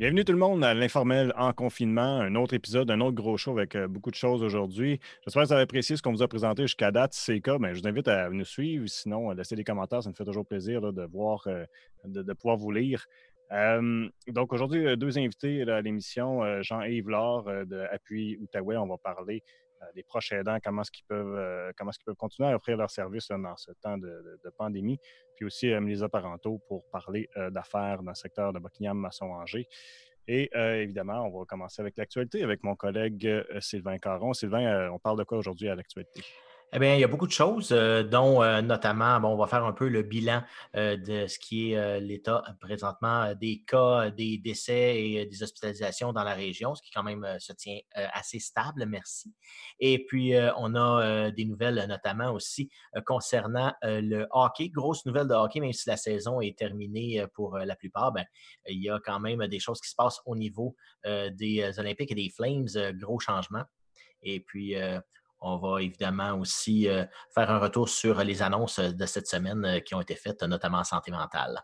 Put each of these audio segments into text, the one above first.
Bienvenue tout le monde à l'informel en confinement, un autre épisode, un autre gros show avec euh, beaucoup de choses aujourd'hui. J'espère que vous avez apprécié ce qu'on vous a présenté jusqu'à date. Si c'est le cas, ben, je vous invite à nous suivre. Sinon, laissez des commentaires, ça me fait toujours plaisir de voir, euh, de, pouvoir vous lire. Euh, donc aujourd'hui, deux invités à l'émission, Jean-Yves Laure de Appui Outaouais. On va parler des proches aidants, comment est-ce qu'ils peuvent, continuer à offrir leurs services dans ce temps de, pandémie. Puis aussi les Parentaux pour parler d'affaires dans le secteur de Buckingham-Masson-Angers. Et évidemment, on va commencer avec l'actualité avec mon collègue Sylvain Caron. Sylvain, on parle de quoi aujourd'hui à l'actualité? Eh bien, il y a beaucoup de choses, euh, dont euh, notamment, bon, on va faire un peu le bilan euh, de ce qui est l'état présentement des cas, des décès et des hospitalisations dans la région, ce qui quand même se tient assez stable, merci. Et puis, on a des nouvelles notamment aussi concernant le hockey. Grosse nouvelle de hockey, même si la saison est terminée pour la plupart, ben, il y a quand même des choses qui se passent au niveau des Olympiques et des Flames, gros changements. Et puis, on va évidemment aussi euh, faire un retour sur les annonces de cette semaine euh, qui ont été faites, notamment en santé mentale.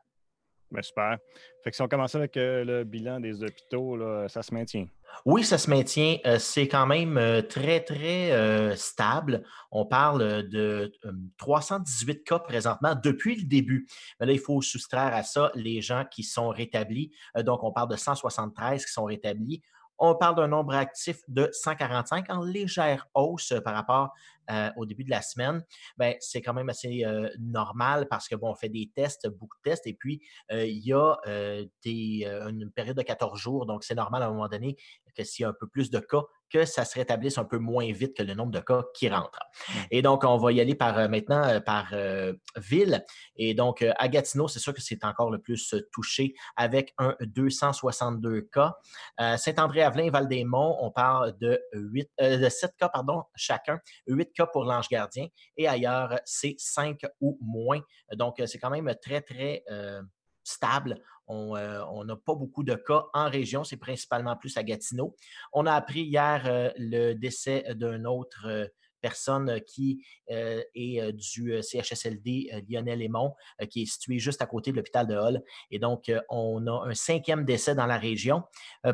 Bien, super. Fait que si on commence avec euh, le bilan des hôpitaux, ça se maintient? Oui, ça se maintient. c'est quand même très, très stable. On parle de 318 cas présentement depuis le début. Mais là, il faut soustraire à ça les gens qui sont rétablis. donc, on parle de 173 qui sont rétablis. On parle d'un nombre actif de 145 en légère hausse par rapport euh, au début de la semaine. Ben, c'est quand même assez euh, normal parce que bon, on fait des tests, beaucoup de tests, et puis euh, il y a une période de 14 jours, donc c'est normal à un moment donné que s'il y a un peu plus de cas, que ça se rétablisse un peu moins vite que le nombre de cas qui rentrent. Mmh. Et donc, on va y aller par euh, maintenant euh, par euh, ville. Et donc, à Gatineau, c'est sûr que c'est encore le plus touché avec un 262 cas. Saint-André-Avelin, Val-des-Monts, on parle de, 8, de 7 cas pardon, chacun, 8 cas pour l'Ange Gardien. Et ailleurs, c'est 5 ou moins. Donc, c'est quand même très, très stable. Euh, on n'a pas beaucoup de cas en région, c'est principalement plus à Gatineau. On a appris hier euh, le décès d'une autre euh, personne qui est du CHSLD Lionel Aymon, qui est situé juste à côté de l'hôpital de Hall. Et donc, on a un cinquième décès dans la région.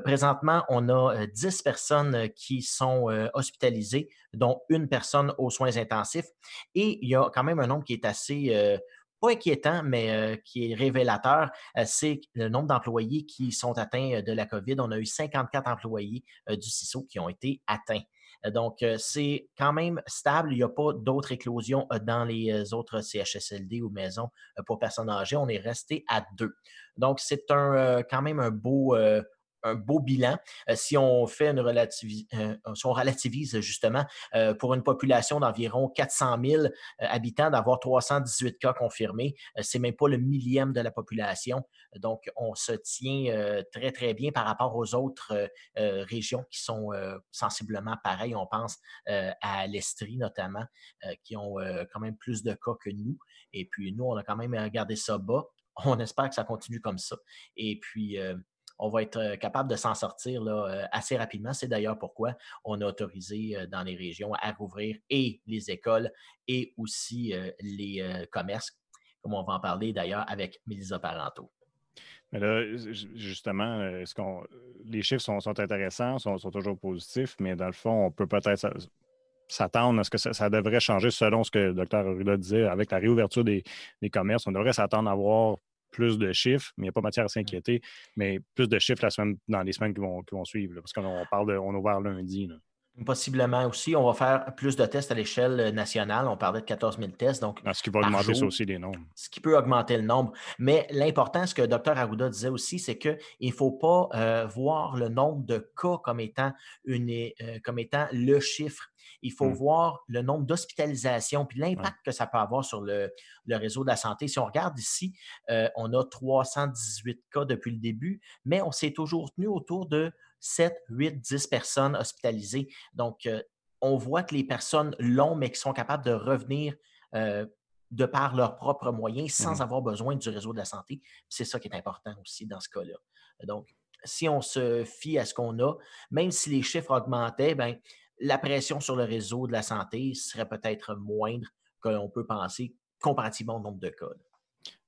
présentement, on a 10 personnes qui sont hospitalisées, dont une personne aux soins intensifs. Et il y a quand même un nombre qui est assez pas inquiétant, mais euh, qui est révélateur, euh, c'est le nombre d'employés qui sont atteints euh, de la COVID. On a eu 54 employés du CISO qui ont été atteints. Donc, c'est quand même stable. Il n'y a pas d'autres éclosions dans les autres CHSLD ou maisons pour personnes âgées. On est resté à deux. Donc, c'est quand même un beau, un beau bilan. Euh, si on fait une relativise, euh, si on relativise justement euh, pour une population d'environ 400 000 habitants, d'avoir 318 cas confirmés, c'est même pas le millième de la population. Donc, on se tient très, très bien par rapport aux autres régions qui sont sensiblement pareilles. On pense à l'Estrie notamment, qui ont quand même plus de cas que nous. Et puis, nous, on a quand même gardé ça bas. On espère que ça continue comme ça. Et puis, on va être euh, capable de s'en sortir euh, assez rapidement. C'est d'ailleurs pourquoi on a autorisé euh, dans les régions à rouvrir et les écoles et aussi les commerces, comme on va en parler d'ailleurs avec Mélisa Parenteau. Mais là, justement, les chiffres sont, intéressants, sont, toujours positifs, mais dans le fond, on peut peut-être s'attendre à ce que ça, devrait changer selon ce que le docteur Arruda disait avec la réouverture des, des commerces. On devrait s'attendre à avoir plus de chiffres, mais il n'y a pas matière à s'inquiéter, mais plus de chiffres la semaine, dans les semaines qui vont, qui vont suivre, parce qu'on parle de, on a ouvert lundi. Possiblement aussi. On va faire plus de tests à l'échelle nationale. On parlait de 14 000 tests. Donc, ah, ce qui va augmenter ça aussi les nombres. Ce qui peut augmenter le nombre. Mais l'important, ce que Dr. Arruda disait aussi, c'est qu'il ne faut pas euh, voir le nombre de cas comme étant, une, euh, comme étant le chiffre. Il faut mmh. voir le nombre d'hospitalisations puis l'impact que ça peut avoir sur le, réseau de la santé. Si on regarde ici, euh, on a 318 cas depuis le début, mais on s'est toujours tenu autour de 7, 8, 10 personnes hospitalisées. Donc, euh, on voit que les personnes l'ont, mais qui sont capables de revenir euh, de par leurs propres moyens sans mmh avoir besoin du réseau de la santé. C'est ça qui est important aussi dans ce cas-là. Donc, si on se fie à ce qu'on a, même si les chiffres augmentaient, ben, la pression sur le réseau de la santé serait peut-être moindre que l'on peut penser comparativement au nombre de cas.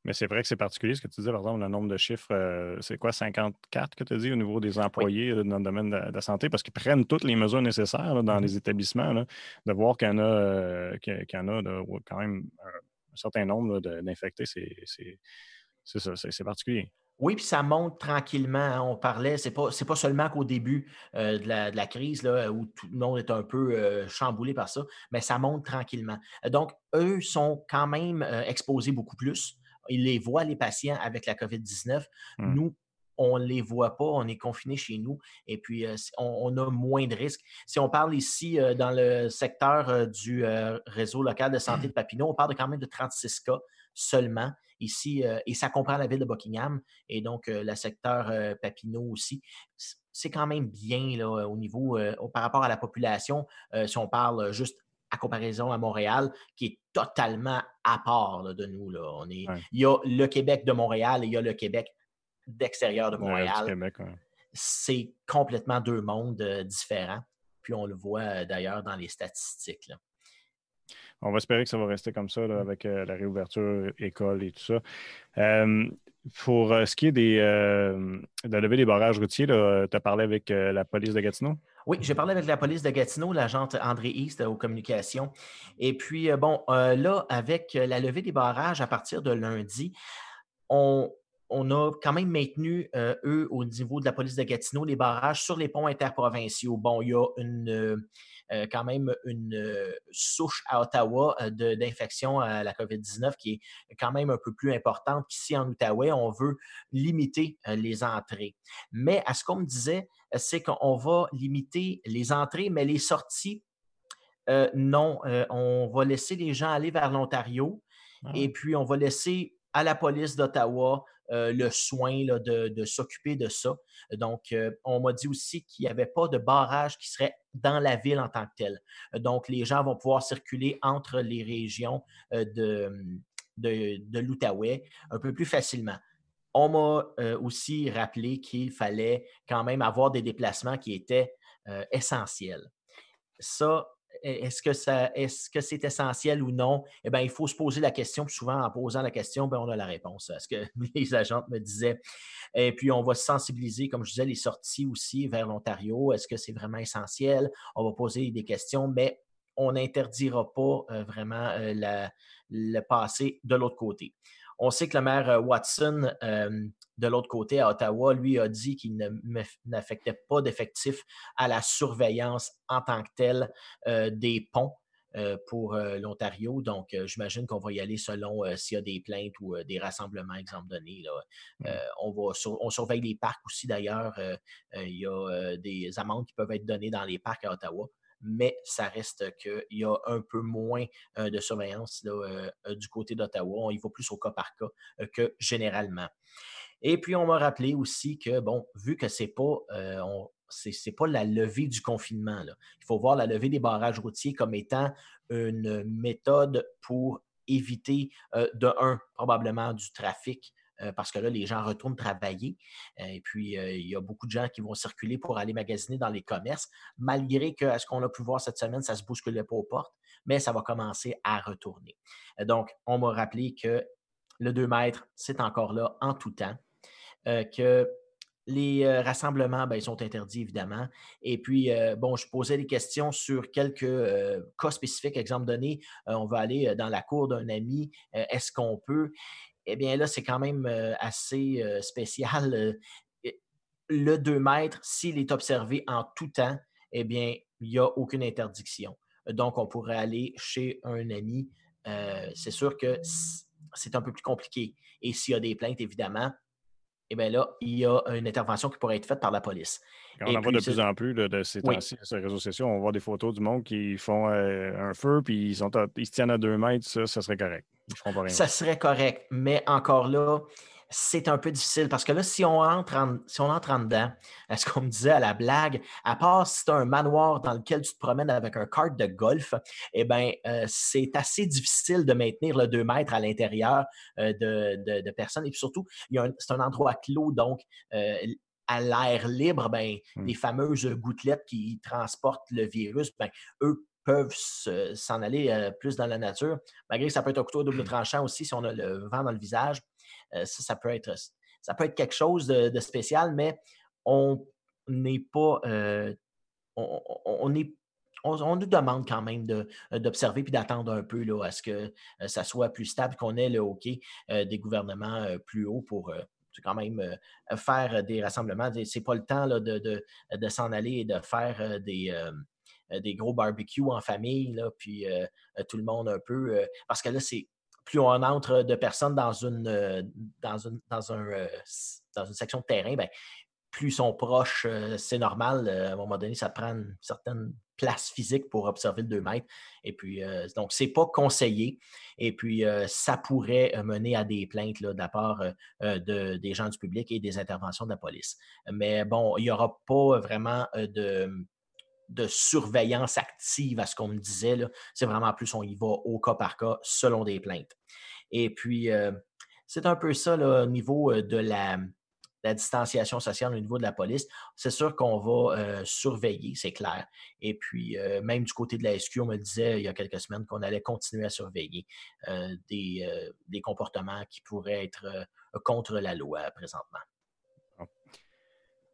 Mais c'est vrai que c'est particulier ce que tu disais, par exemple, le nombre de chiffres, euh, c'est quoi, 54 que tu as dit au niveau des employés dans le domaine de, la santé, parce qu'ils prennent toutes les mesures nécessaires dans mm-hmm. les établissements, de voir qu'il y en a, euh, a quand même un, certain nombre d'infectés, c'est ça, c'est particulier. Oui, puis ça monte tranquillement. Hein. On parlait, c'est pas, pas seulement qu'au début euh, de, la, crise, là, où tout le monde est un peu chamboulé par ça, mais ça monte tranquillement. Donc, eux sont quand même exposés beaucoup plus ils les voient, les patients, avec la COVID-19. Mmh. Nous, on ne les voit pas, on est confinés chez nous et puis euh, on, a moins de risques. Si on parle ici euh, dans le secteur euh, du réseau local de santé de Papineau, on parle quand même de 36 cas seulement ici et ça comprend la ville de Buckingham et donc le secteur Papineau aussi. C'est quand même bien là, au niveau par rapport à la population, si on parle juste à comparaison à Montréal, qui est totalement à part de nous. Là. On est, Il y a le Québec de Montréal et il y a le Québec d'extérieur de Montréal. C'est complètement deux mondes euh, différents. Puis on le voit euh, d'ailleurs dans les statistiques. On va espérer que ça va rester comme ça mmh. avec euh, la réouverture école et tout ça. pour ce qui est des, de levée des barrages routiers, tu as parlé avec la police de Gatineau? Oui, j'ai parlé avec la police de Gatineau, l'agente André East aux communications. Et puis, euh, bon, euh, là, avec la levée des barrages à partir de lundi, on, a quand même maintenu, euh, eux, au niveau de la police de Gatineau, les barrages sur les ponts interprovinciaux. Bon, il y a une euh, quand même une euh, souche à Ottawa euh, d'infection à la COVID-19 qui est quand même un peu plus importante qu'ici en Outaouais. On veut limiter les entrées. Mais à ce qu'on me disait, c'est qu'on va limiter les entrées, mais les sorties, non. on va laisser les gens aller vers l'Ontario ah et puis on va laisser à la police d'Ottawa euh, le soin de, s'occuper de ça. Donc, euh, on m'a dit aussi qu'il n'y avait pas de barrage qui serait dans la ville en tant que tel. Donc, les gens vont pouvoir circuler entre les régions euh, de, de, l'Outaouais un peu plus facilement. On m'a aussi rappelé qu'il fallait quand même avoir des déplacements qui étaient essentiels. Ça, est-ce que ça, est-ce que c'est essentiel ou non? Eh bien, il faut se poser la question. souvent, en posant la question, ben, on a la réponse. Ce que les agentes me disaient. Et puis, on va sensibiliser, comme je disais, les sorties aussi vers l'Ontario. Est-ce que c'est vraiment essentiel? On va poser des questions, mais on n'interdira pas euh, vraiment euh, le passé de l'autre côté. On sait que le maire euh, Watson, euh, de l'autre côté, à Ottawa, lui a dit qu'il n'affectait pas d'effectifs à la surveillance en tant que telle euh, des ponts. pour l'Ontario. Donc, j'imagine qu'on va y aller selon s'il y a des plaintes ou des rassemblements, exemple donné. Mmh. on, va on surveille les parcs aussi, d'ailleurs. il y a des amendes qui peuvent être données dans les parcs à Ottawa mais ça reste qu'il y a un peu moins euh, de surveillance euh, euh, du côté d'Ottawa. On y va plus au cas par cas que généralement. Et puis, on m'a rappelé aussi que, bon, vu que ce n'est pas, pas la levée du confinement, il faut voir la levée des barrages routiers comme étant une méthode pour éviter, de un, probablement du trafic parce que là, les gens retournent travailler. Euh, et puis, euh, il y a beaucoup de gens qui vont circuler pour aller magasiner dans les commerces, malgré que, à ce qu'on a pu voir cette semaine, ça se bousculait pas aux portes, mais ça va commencer à retourner. donc, on m'a rappelé que le 2 mètres, c'est encore là en tout temps, que les rassemblements, ben, ils sont interdits, évidemment. Et puis, bon, je posais des questions sur quelques cas spécifiques. Exemple donné, on va aller dans la cour d'un ami. Est-ce qu'on peut? Eh bien là, c'est quand même assez spécial. Le 2 mètres, s'il est observé en tout temps, eh bien, il n'y a aucune interdiction. Donc, on pourrait aller chez un ami. c'est sûr que c'est un peu plus compliqué. Et s'il y a des plaintes, évidemment, eh bien là, il y a une intervention qui pourrait être faite par la police. on en voit de plus en plus de ces temps-ci, sur les réseaux sociaux, on voit des photos du monde qui font un feu puis ils, sont ils se tiennent à deux mètres, ça, ça serait correct. Ça serait correct, mais encore là, c'est un peu difficile parce que là, si on entre en, si on entre en dedans, ce qu'on me disait à la blague, à part si tu as un manoir dans lequel tu te promènes avec un kart de golf, eh bien, euh, c'est assez difficile de maintenir le 2 mètres à l'intérieur euh, de, personnes. Et puis surtout, c'est un endroit clos, donc euh, à l'air libre, ben, mmh. les fameuses gouttelettes qui transportent le virus, ben, eux peuvent s'en aller plus dans la nature, malgré que ça peut être un couteau à double tranchant aussi si on a le vent dans le visage. Ça, ça peut être ça peut être quelque chose de, spécial, mais on n'est pas. on, nous demande quand même d'observer puis d'attendre un peu là, à ce que ça soit plus stable, qu'on ait le hockey des gouvernements plus hauts pour quand même faire des rassemblements. Ce n'est pas le temps de, s'en aller et de faire des, des gros barbecues en famille, là, puis tout le monde un peu. parce que là, c'est plus on entre de personnes dans une, euh, dans une, dans un, euh, dans une section de terrain, bien, plus ils sont proches, euh, c'est normal. à un moment donné, ça prend une certaine place physique pour observer le 2 mètres. Et puis, donc, ce n'est pas conseillé. Et puis, ça pourrait mener à des plaintes de la part de, des gens du public et des interventions de la police. Mais bon, il n'y aura pas vraiment de de surveillance active à ce qu'on me disait. C'est vraiment plus, on y va au cas par cas selon des plaintes. Et puis, euh, c'est un peu ça au niveau euh, de la, distanciation sociale au niveau de la police. C'est sûr qu'on va euh, surveiller, c'est clair. Et puis, même du côté de la SQ, on me disait il y a quelques semaines qu'on allait continuer à surveiller des, des, comportements qui pourraient être contre la loi présentement.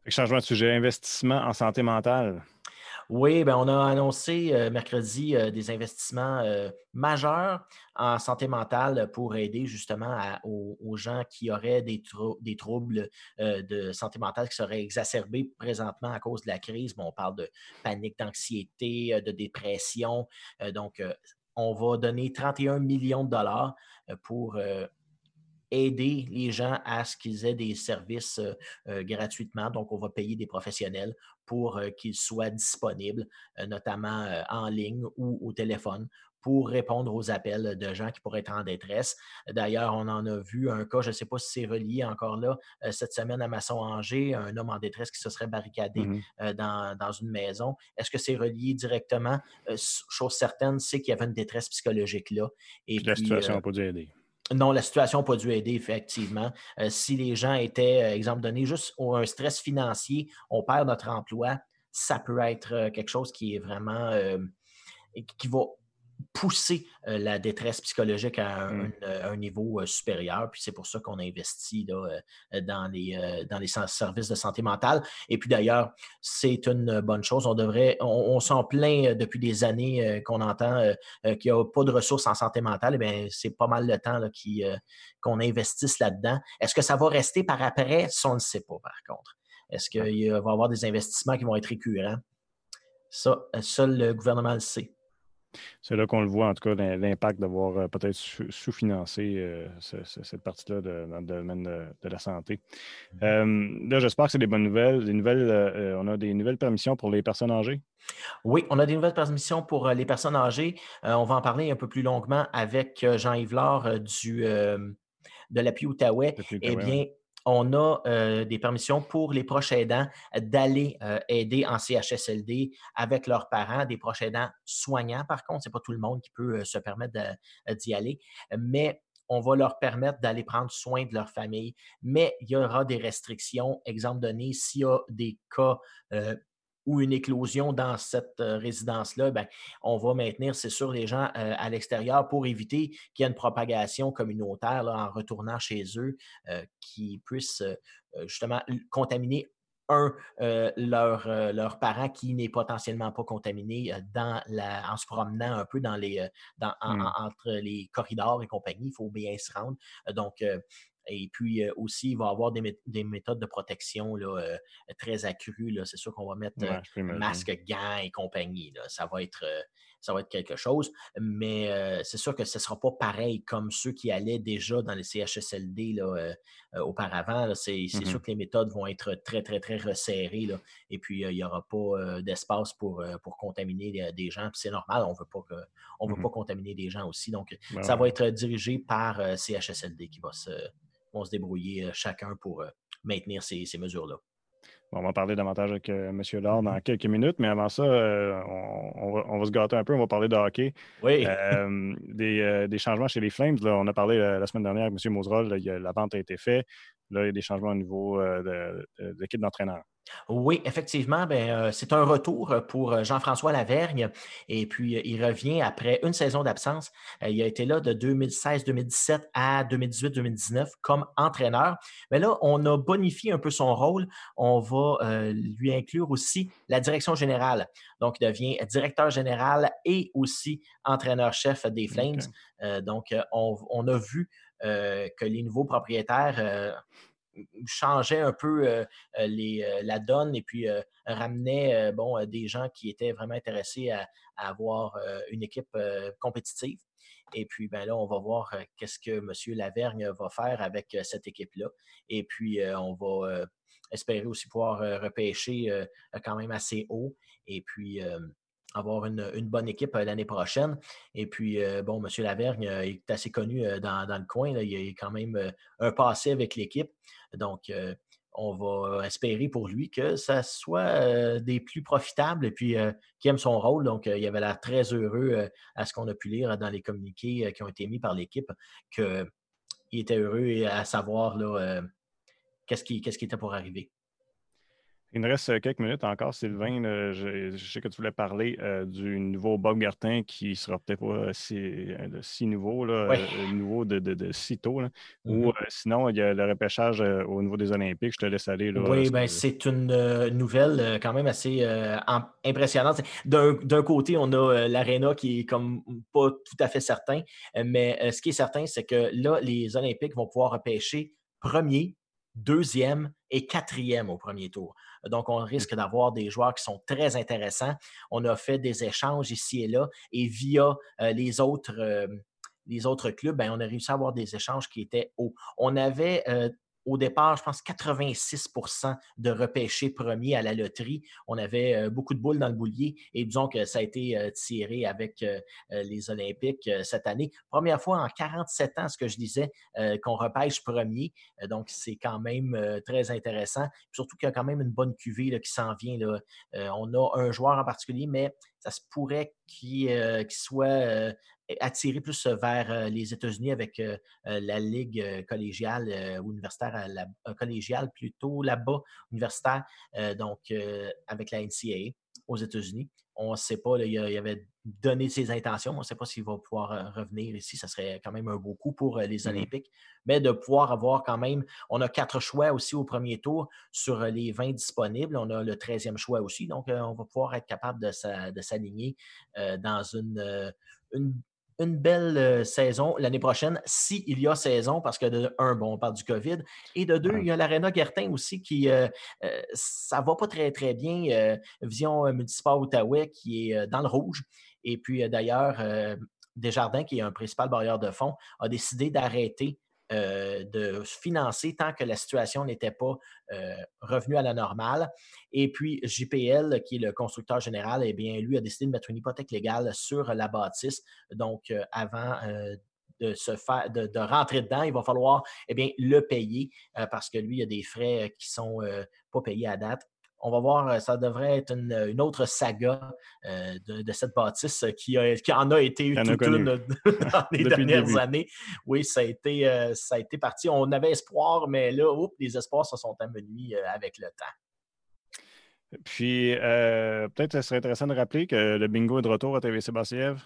Changement de sujet, investissement en santé mentale. Oui, ben on a annoncé euh, mercredi euh, des investissements euh, majeurs en santé mentale pour aider justement aux, gens qui auraient des, des troubles de santé mentale qui seraient exacerbés présentement à cause de la crise. on parle de panique, d'anxiété, de dépression. donc, on va donner 31 millions de dollars pour aider les gens à ce qu'ils aient des services gratuitement. Donc, on va payer des professionnels pour qu'ils soient disponibles, notamment en ligne ou au téléphone pour répondre aux appels de gens qui pourraient être en détresse. D'ailleurs, on en a vu un cas, je ne sais pas si c'est relié encore là, cette semaine à Masson-Angers, un homme en détresse qui se serait barricadé mmh dans, une maison. Est-ce que c'est relié directement? chose certaine, c'est qu'il y avait une détresse psychologique là. Et la situation n'a pas dû aider. Non, la situation n'a pas dû aider, effectivement. Euh, si les gens étaient, euh, exemple donné, juste un stress financier, on perd notre emploi, ça peut être euh, quelque chose qui est vraiment. qui va pousser la détresse psychologique à un, mmh. niveau supérieur. Puis c'est pour ça qu'on investit dans, les, dans les services de santé mentale. Et puis d'ailleurs, c'est une bonne chose. On devrait, on, s'en plaint depuis des années qu'on entend qu'il n'y a pas de ressources en santé mentale. Eh c'est pas mal le temps qu'on investisse là-dedans. Est-ce que ça va rester par après? Ça, on ne sait pas, par contre. Est-ce qu'il va y avoir des investissements qui vont être récurrents? Ça, seul le gouvernement le sait. C'est là qu'on le voit, en tout cas, l'impact d'avoir euh, peut-être sous-financé euh, cette partie-là dans le domaine de, la santé. Mmh euh, là, j'espère que c'est des bonnes nouvelles. Des nouvelles on a des nouvelles permissions pour les personnes âgées? Oui, on a des nouvelles permissions pour les personnes âgées. on va en parler un peu plus longuement avec Jean-Yves Laure du, de l'appui Outaouais. Eh bien, on a euh, des permissions pour les proches aidants d'aller euh, aider en CHSLD avec leurs parents, des proches aidants soignants. Par contre, ce n'est pas tout le monde qui peut euh, se permettre d'y aller, mais on va leur permettre d'aller prendre soin de leur famille. Mais il y aura des restrictions. Exemple donné, s'il y a des cas ou une éclosion dans cette résidence-là, ben, on va maintenir, c'est sûr, les gens à l'extérieur pour éviter qu'il y ait une propagation communautaire en retournant chez eux qui puisse justement contaminer un, leur, leur, parent qui n'est potentiellement pas contaminé dans la, en se promenant un peu dans les, dans, mmh. entre les corridors et compagnie. Il faut bien se rendre. Donc, et puis aussi, il va y avoir des, méthodes de protection là, très accrues. C'est sûr qu'on va mettre masque, gants et compagnie. Ça, va être, ça va être quelque chose. Mais c'est sûr que ce ne sera pas pareil comme ceux qui allaient déjà dans les CHSLD là, auparavant. C'est mmh sûr que les méthodes vont être très, très, très resserrées. Là. Et puis, il n'y aura pas d'espace pour, pour contaminer des gens. c'est normal, on ne veut, pas, on veut pas contaminer des gens aussi. Donc, ça va être dirigé par CHSLD qui va se vont se débrouiller euh, chacun pour euh, maintenir ces, mesures-là. on va parler davantage avec euh, M. Laure dans mm-hmm. quelques minutes, mais avant ça, on, va, se gâter un peu, on va parler de hockey. Oui. des, changements chez les Flames. on a parlé la semaine dernière avec M. Moserol, la vente a été faite. Là, il y a des changements au niveau de, l'équipe d'entraîneurs. Oui, effectivement, ben, euh, c'est un retour pour euh, Jean-François Lavergne. Et puis, euh, il revient après une saison d'absence. il a été là de 2016-2017 à 2018-2019 comme entraîneur. Mais là, on a bonifié un peu son rôle. On va lui inclure aussi la direction générale. Donc, il devient directeur général et aussi entraîneur-chef des Flames. donc, on, a vu que les nouveaux propriétaires changeait un peu euh, euh, euh, la donne et puis ramenait bon, des gens qui étaient vraiment intéressés à, avoir une équipe compétitive. Et puis, ben là, on va voir qu'est-ce que M. Lavergne va faire avec cette équipe-là. Et puis, on va espérer aussi pouvoir repêcher quand même assez haut. Et puis, avoir une, bonne équipe euh, l'année prochaine. Et puis, euh, bon, M. Lavergne euh, est assez connu dans, le coin. Il a quand même un passé avec l'équipe. Donc, on va espérer pour lui que ça soit des plus profitables et puis qu'il aime son rôle. Donc, il avait l'air très heureux à ce qu'on a pu lire dans les communiqués qui ont été mis par l'équipe, qu'il était heureux à savoir qu'est-ce qui, qui était pour arriver. Il nous reste euh, quelques minutes encore, Sylvain. Je, sais que tu voulais parler euh, du nouveau Bob Gartin qui sera peut-être pas si, euh, si nouveau, là, nouveau de, de, si tôt. Ou mm-hmm. sinon, il y a le repêchage au niveau des Olympiques. Je te laisse aller. Oui, ben, c'est une nouvelle quand même assez impressionnante. D'un côté, on a l'Arena qui est comme pas tout à fait certain, mais ce qui est certain, c'est que là, les Olympiques vont pouvoir repêcher premier, deuxième et quatrième au premier tour. Donc, on mmh. risque d'avoir des joueurs qui sont très intéressants. On a fait des échanges ici et là et via euh, les autres. Euh, les autres clubs, ben, on a réussi à avoir des échanges qui étaient hauts. On avait euh, au départ, je pense, 86% de repêchés premiers à la loterie. On avait euh, beaucoup de boules dans le boulier et disons que ça a été euh, tiré avec euh, les Olympiques cette année. Première fois en 47 ans, ce que je disais, qu'on repêche premier. donc, c'est quand même très intéressant. surtout qu'il y a quand même une bonne cuvée qui s'en vient. On a un joueur en particulier, mais ça se pourrait qu'il soit attiré plus vers les États-Unis avec la ligue collégiale ou universitaire, collégiale plutôt là-bas, universitaire, donc avec la NCAA aux États-Unis. On ne sait pas, il, avait donné ses intentions. On ne sait pas s'il va pouvoir revenir ici. Ça serait quand même un beau coup pour les mmh Olympiques. Mais de pouvoir avoir quand même, on a quatre choix aussi au premier tour sur les 20 disponibles. On a le 13e choix aussi. Donc, on va pouvoir être capable de s'aligner dans une, une, une belle euh, saison l'année prochaine, s'il y a saison, parce que de un, bon, on parle du COVID, et de deux, il y a l'Arena Gertin aussi qui, euh, euh, ça va pas très, très bien. Vision Municipal Outaouais qui est dans le rouge. Et puis d'ailleurs, Desjardins, qui est un principal barrière de fonds, a décidé d'arrêter euh, de financer tant que la situation n'était pas euh, revenue à la normale. Et puis, JPL, qui est le constructeur général, eh bien, lui a décidé de mettre une hypothèque légale sur la bâtisse. Donc, euh, avant de se faire, de, rentrer dedans, il va falloir eh bien, le payer parce que lui, il y a des frais qui ne sont pas payés à date on va voir, euh, ça devrait être une, autre saga euh, de, cette bâtisse qui, en a été toute une dans les dernières années. Oui, ça a, été, euh, ça a été parti. On avait espoir, mais là, les espoirs se sont amenuis avec le temps. Puis, peut-être ce serait intéressant de rappeler que le bingo est de retour à TVC Bassiev.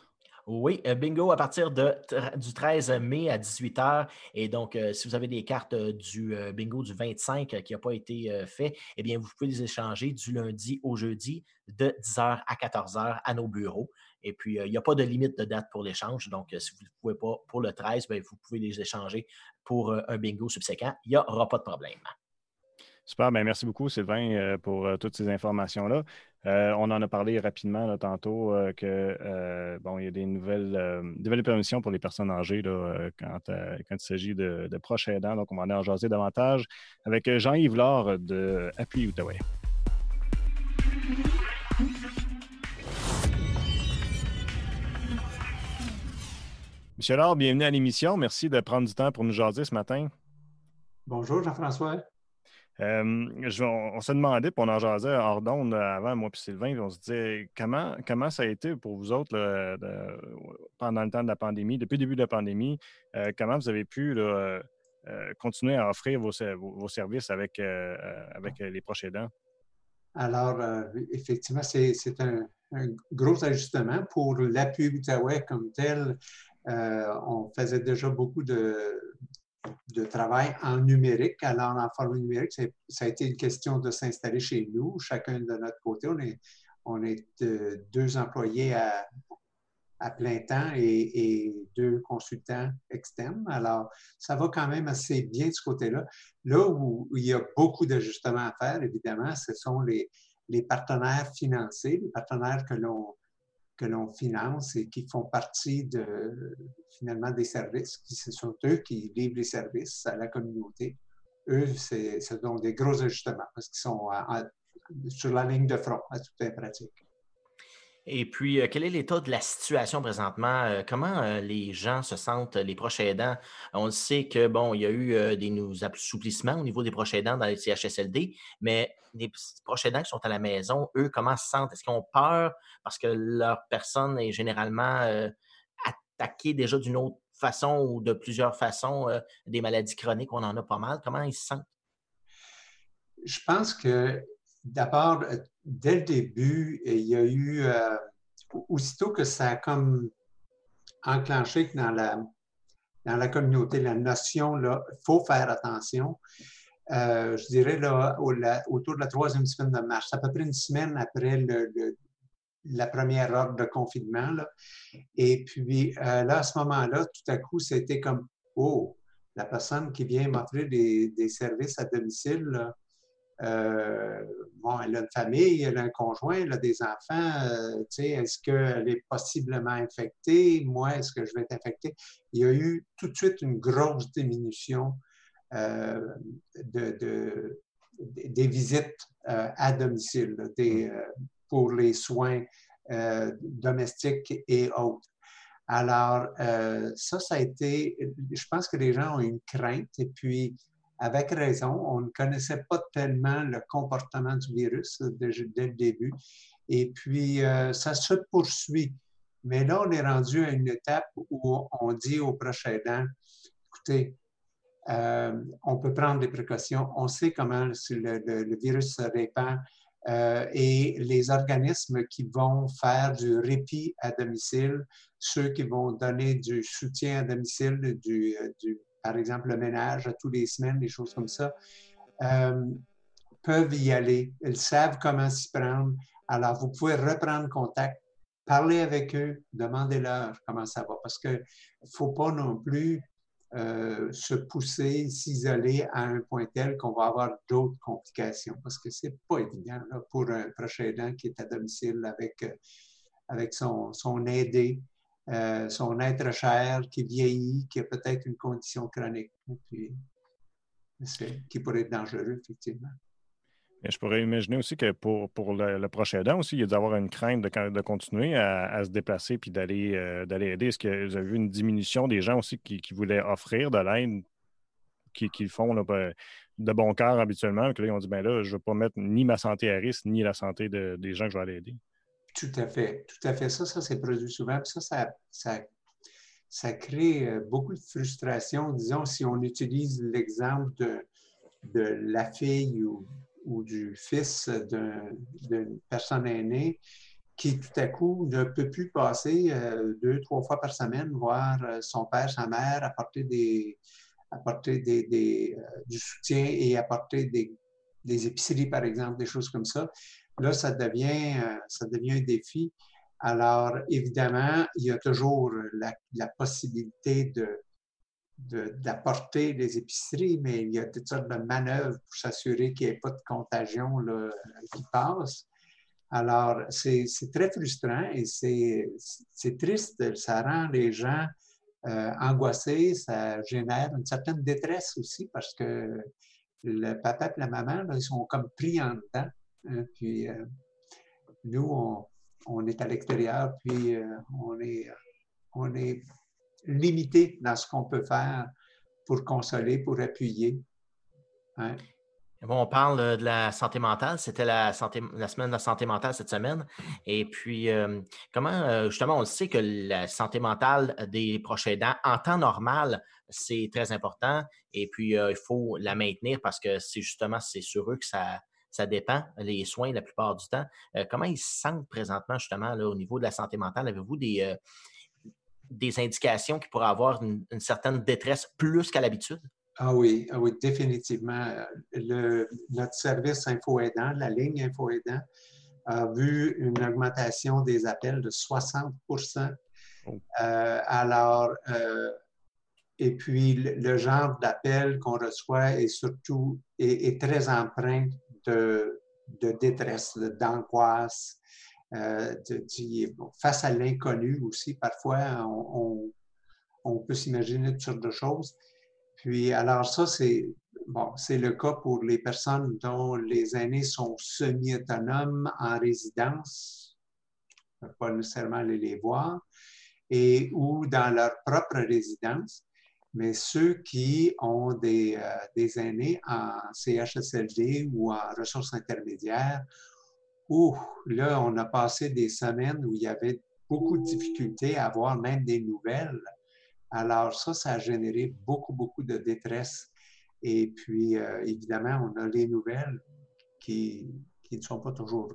Oui, euh, bingo à partir du 13 mai à 18h. Et donc, euh, si vous avez des cartes euh, du bingo du 25 qui n'a pas été fait, eh bien, vous pouvez les échanger du lundi au jeudi de 10h à 14h à nos bureaux. Et puis, il n'y a pas de limite de date pour l'échange. Donc, si vous ne pouvez pas pour le 13, bien, vous pouvez les échanger pour un bingo subséquent. Il n'y aura pas de problème. Super, bien, merci beaucoup Sylvain pour toutes ces informations-là. Euh, on en a parlé rapidement tantôt euh, que euh, bon, il y a des nouvelles, nouvelles permissions pour les personnes âgées quand, il s'agit de, proches aidants. Donc, on va en jaser davantage avec Jean-Yves Laure de Appui Outaouais. Monsieur Laure, bienvenue à l'émission. Merci de prendre du temps pour nous jaser ce matin. Bonjour, Jean-François. Euh, on, se demandait, puis on en jasait hors d'onde avant, moi et Sylvain, on se disait comment, comment ça a été pour vous autres pendant le temps de la pandémie, depuis le début de la pandémie, euh, comment vous avez pu euh, continuer à offrir vos, services avec, avec les proches aidants? Alors, effectivement, c'est un, gros ajustement. Pour l'appui Outaouais comme tel, on faisait déjà beaucoup de, de travail en numérique. Alors, en forme numérique, ça a été une question de s'installer chez nous, chacun de notre côté. On est, est deux employés à, à plein temps et, deux consultants externes. Alors, ça va quand même assez bien de ce côté-là. Là où, il y a beaucoup d'ajustements à faire, évidemment, ce sont les, les partenaires financiers, les partenaires que l'on que l'on finance et qui font partie de, finalement des services, qui ce sont eux qui livrent les services à la communauté. Eux, ce sont des gros ajustements parce qu'ils sont sur la ligne de front à toute pratique. Et puis, euh, quel est l'état de la situation présentement? Euh, comment euh, les gens se sentent, les proches aidants? On sait que, bon, il y a eu des assouplissements au niveau des proches aidants dans les CHSLD, mais les proches aidants qui sont à la maison, eux, comment se sentent? Est-ce qu'ils ont peur parce que leur personne est généralement attaquée déjà d'une autre façon ou de plusieurs façons, des maladies chroniques, on en a pas mal. Comment ils se sentent? Je pense que D'abord, euh, dès le début, il y a eu, euh, aussitôt que ça a comme enclenché dans la, dans la communauté, la notion, il faut faire attention. Euh, je dirais là, autour de la troisième semaine de mars, à peu près une semaine après la première ordre de confinement. Et puis là, à ce moment-là, tout à coup, c'était comme, oh, la personne qui vient m'offrir des, services à domicile, euh, bon, elle a une famille, elle a un conjoint, elle a des enfants. Euh, est-ce qu'elle est possiblement infectée? Moi, est-ce que je vais être infecté? Il y a eu tout de suite une grosse diminution euh, de, des visites à domicile des, pour les soins domestiques et autres. Alors, ça, ça a été, je pense que les gens ont une crainte et puis avec raison. On ne connaissait pas tellement le comportement du virus dès, le début. Et puis, euh, ça se poursuit. Mais là, on est rendu à une étape où on dit aux proches aidants, écoutez, euh, on peut prendre des précautions, on sait comment le, virus se répand euh, et les organismes qui vont faire du répit à domicile, ceux qui vont donner du soutien à domicile, du, par exemple le ménage à tous les semaines, des choses comme ça, euh, peuvent y aller. Ils savent comment s'y prendre. Alors, vous pouvez reprendre contact, parler avec eux, demandez-leur comment ça va, parce qu'il ne faut pas non plus euh, se pousser, s'isoler à un point tel qu'on va avoir d'autres complications, parce que c'est pas évident pour un prochain aidant qui est à domicile avec, euh, avec son, son aidé. Euh, son être cher qui vieillit, qui a peut-être une condition chronique, qui pourrait être dangereux, effectivement. Mais je pourrais imaginer aussi que pour, pour le, prochain aidant aussi, il y a d'avoir une crainte de, de continuer à, se déplacer puis d'aller euh, d'aller aider. Est-ce que vous avez vu une diminution des gens aussi qui, voulaient offrir de l'aide, qui, qui, font de bon cœur habituellement, que là, ils ont dit ben là, je ne veux pas mettre ni ma santé à risque, ni la santé des gens que je vais aller aider? Tout à fait, tout à fait. Ça, ça s'est produit souvent. ça, ça, ça, crée euh, beaucoup de frustration. Disons, si on utilise l'exemple de, de la fille ou, ou du fils d'une personne aînée qui tout à coup ne peut plus passer euh, deux, trois fois par semaine voir euh, son père, sa mère apporter, des, apporter des, du soutien et apporter des, des épiceries, par exemple, des choses comme ça. Là, ça devient, euh, ça devient un défi. Alors, évidemment, il y a toujours la, possibilité de, d'apporter des épiceries, mais il y a toutes sortes de manœuvres pour s'assurer qu'il n'y ait pas de contagion là, qui passe. Alors, c'est, très frustrant et c'est, triste. Ça rend les gens euh, angoissés, ça génère une certaine détresse aussi parce que le papa et la maman, ils sont comme pris en dedans. Hein, puis euh, nous, on, est à l'extérieur, puis euh, on, est, on est limité dans ce qu'on peut faire pour consoler, pour appuyer. On parle euh, de la santé mentale. C'était la, semaine de la santé mentale cette semaine. Et puis, comment, justement, on sait que la santé mentale des proches aidants, en temps normal, c'est très important. Et puis, il faut la maintenir parce que c'est justement, c'est sur eux que ça, dépend, les soins la plupart du temps. comment ils se sentent présentement, justement, au niveau de la santé mentale? Avez-vous des, des indications qui pourraient avoir une, certaine détresse plus qu'à l'habitude? Ah oui, ah oui, définitivement. Le, notre service Info Aidant, la ligne Info Aidant, a vu une augmentation des appels de 60% euh, alors, euh, et puis le, genre d'appel qu'on reçoit est surtout est, très empreint de, de détresse, d'angoisse, euh, face à l'inconnu aussi. Parfois, on, on, peut s'imaginer toutes sortes de choses. Puis, alors ça, c'est le cas pour les personnes dont les aînés sont semi-autonomes en résidence, pas nécessairement aller les voir et ou dans leur propre résidence. Mais ceux qui ont des, euh, des aînés en CHSLD ou en ressources intermédiaires, où là, on a passé des semaines où il y avait beaucoup de difficultés à avoir même des nouvelles. Alors ça, ça a généré beaucoup, beaucoup de détresse. Et puis, euh, évidemment, on a les nouvelles qui, qui ne sont pas toujours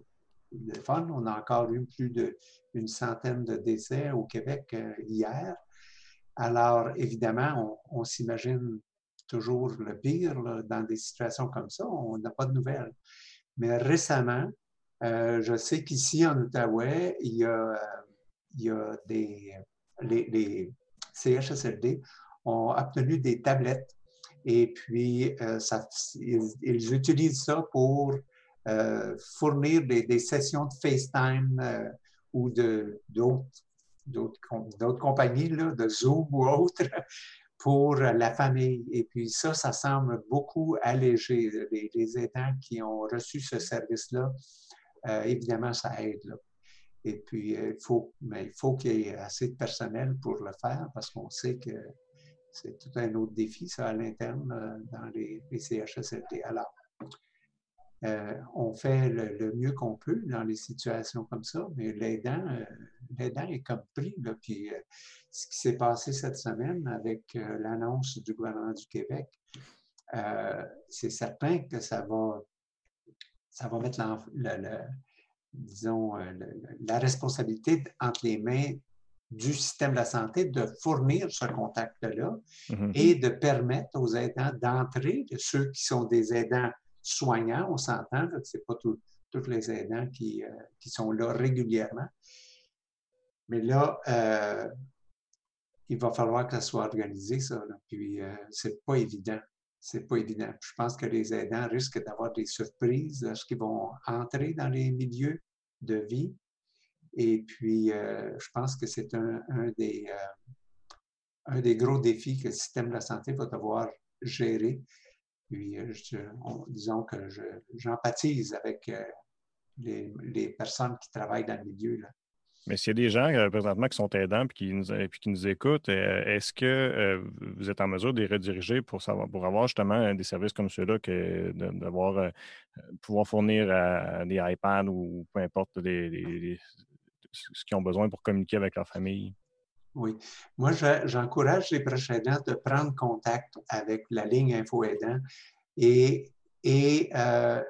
le fun. On a encore eu plus d'une centaine de décès au Québec euh, hier. Alors, évidemment, on, s'imagine toujours le pire dans des situations comme ça. On n'a pas de nouvelles. Mais récemment, euh, je sais qu'ici en Outaouais, il y a, des. Les, les, CHSLD ont obtenu des tablettes et puis euh, ils, utilisent ça pour euh, fournir des, sessions de FaceTime ou d'autres compagnies, de Zoom ou autres, pour la famille. Et puis ça, ça semble beaucoup alléger les, aidants qui ont reçu ce service-là. Euh, évidemment, ça aide. Et puis, il faut, mais il faut qu'il y ait assez de personnel pour le faire parce qu'on sait que c'est tout un autre défi, ça, à l'interne dans les, les. Alors, euh, on fait le, mieux qu'on peut dans les situations comme ça, mais l'aidant, euh, est comme pris. puis, euh, ce qui s'est passé cette semaine avec l'annonce du gouvernement du Québec, c'est certain que ça va, ça va mettre la, disons, la responsabilité entre les mains du système de la santé de fournir ce contact-là mm-hmm. et de permettre aux aidants d'entrer, ceux qui sont des aidants soignants, on s'entend, ce n'est pas tous les aidants qui, euh, qui, sont là régulièrement. Mais là, euh, il va falloir que ça soit organisé, ça. Puis, euh, c'est pas évident. C'est pas évident. Je pense que les aidants risquent d'avoir des surprises lorsqu'ils vont entrer dans les milieux de vie. Et puis, je pense que c'est un, un, des, gros défis que le système de la santé va devoir gérer. Puis, euh, disons que j'empathise avec euh, les, personnes qui travaillent dans le milieu. Là. Mais s'il y a des gens euh, présentement qui sont aidants et qui nous, qui nous écoutent, est-ce que vous êtes en mesure de les rediriger pour, savoir, pour avoir justement des services comme ceux-là, que pouvoir fournir des iPads ou peu importe ce qu'ils ont besoin pour communiquer avec leur famille? Oui. Moi, j'encourage les proches aidants de prendre contact avec la ligne Info Aidant et, et euh,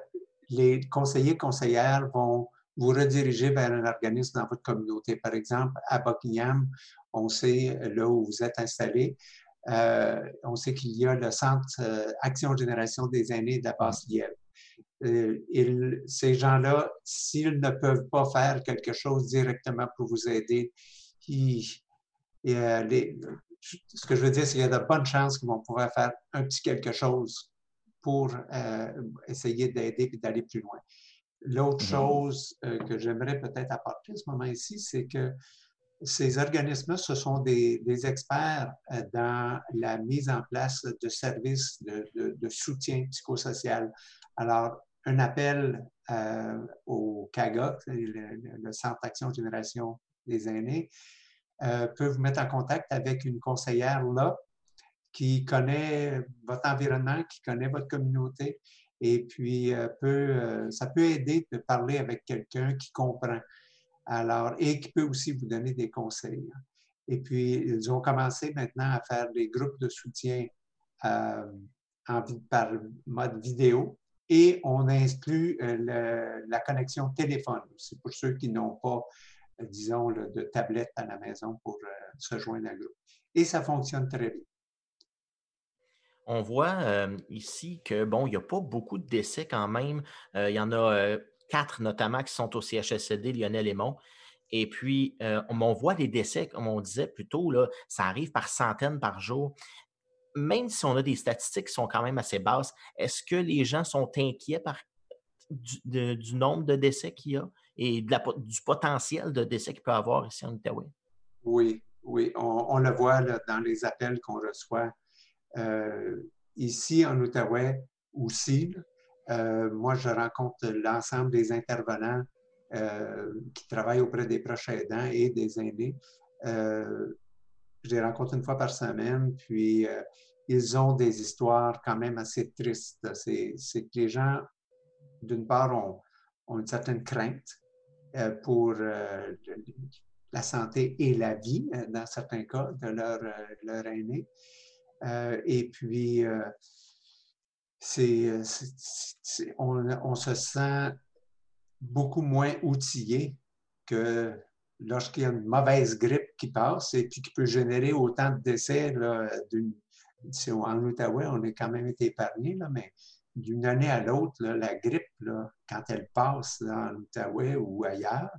les conseillers conseillères vont vous rediriger vers un organisme dans votre communauté. Par exemple, à Buckingham, on sait là où vous êtes installé, euh, on sait qu'il y a le Centre euh, Action Génération des aînés de la Basse-Lièvre. ces gens-là, s'ils ne peuvent pas faire quelque chose directement pour vous aider, euh, ce que je veux dire, c'est qu'il y a de bonnes chances qu'ils vont pouvoir faire un petit quelque chose pour euh, essayer d'aider et d'aller plus loin. L'autre mm-hmm. chose euh, que j'aimerais peut-être apporter à ce moment ci c'est que ces organismes ce sont des, experts dans la mise en place de services de, soutien psychosocial. Alors, un appel au CAGA, le, le Centre d'Action Génération des aînés, euh, peut vous mettre en contact avec une conseillère là qui connaît votre environnement, qui connaît votre communauté. Et puis, euh, euh, ça peut aider de parler avec quelqu'un qui comprend. Alors, et qui peut aussi vous donner des conseils. Et puis, ils ont commencé maintenant à faire des groupes de soutien en, par mode vidéo. Et on inclut la connexion téléphone. C'est pour ceux qui n'ont pas, disons, de tablette à la maison pour se joindre à groupe. Et ça fonctionne très bien. On voit ici que, bon, il n'y a pas beaucoup de décès quand même. il y en a quatre notamment qui sont au CHSLD Lionel Aymon. Et puis, on, voit les décès, comme on disait plus tôt, ça arrive par centaines par jour. Même si on a des statistiques qui sont quand même assez basses, est-ce que les gens sont inquiets par, du, nombre de décès qu'il y a et du potentiel de décès qu'il peut y avoir ici en Outaouais? Oui, oui, on, le voit dans les appels qu'on reçoit. Euh, ici en Outaouais aussi, euh, moi, je rencontre l'ensemble des intervenants euh, qui travaillent auprès des proches aidants et des aînés. je les rencontre une fois par semaine, puis ils ont des histoires quand même assez tristes. C'est que les gens, d'une part, ont, une certaine crainte pour la santé et la vie, dans certains cas, de leur, euh, leur aîné. Euh, et puis, c'est, on, on, se sent beaucoup moins outillé que lorsqu'il y a une mauvaise grippe qui passe et puis qui peut générer autant de décès. Là, en Outaouais, on a quand même été épargné, mais d'une année à l'autre, la grippe, là, quand elle passe en Outaouais ou ailleurs,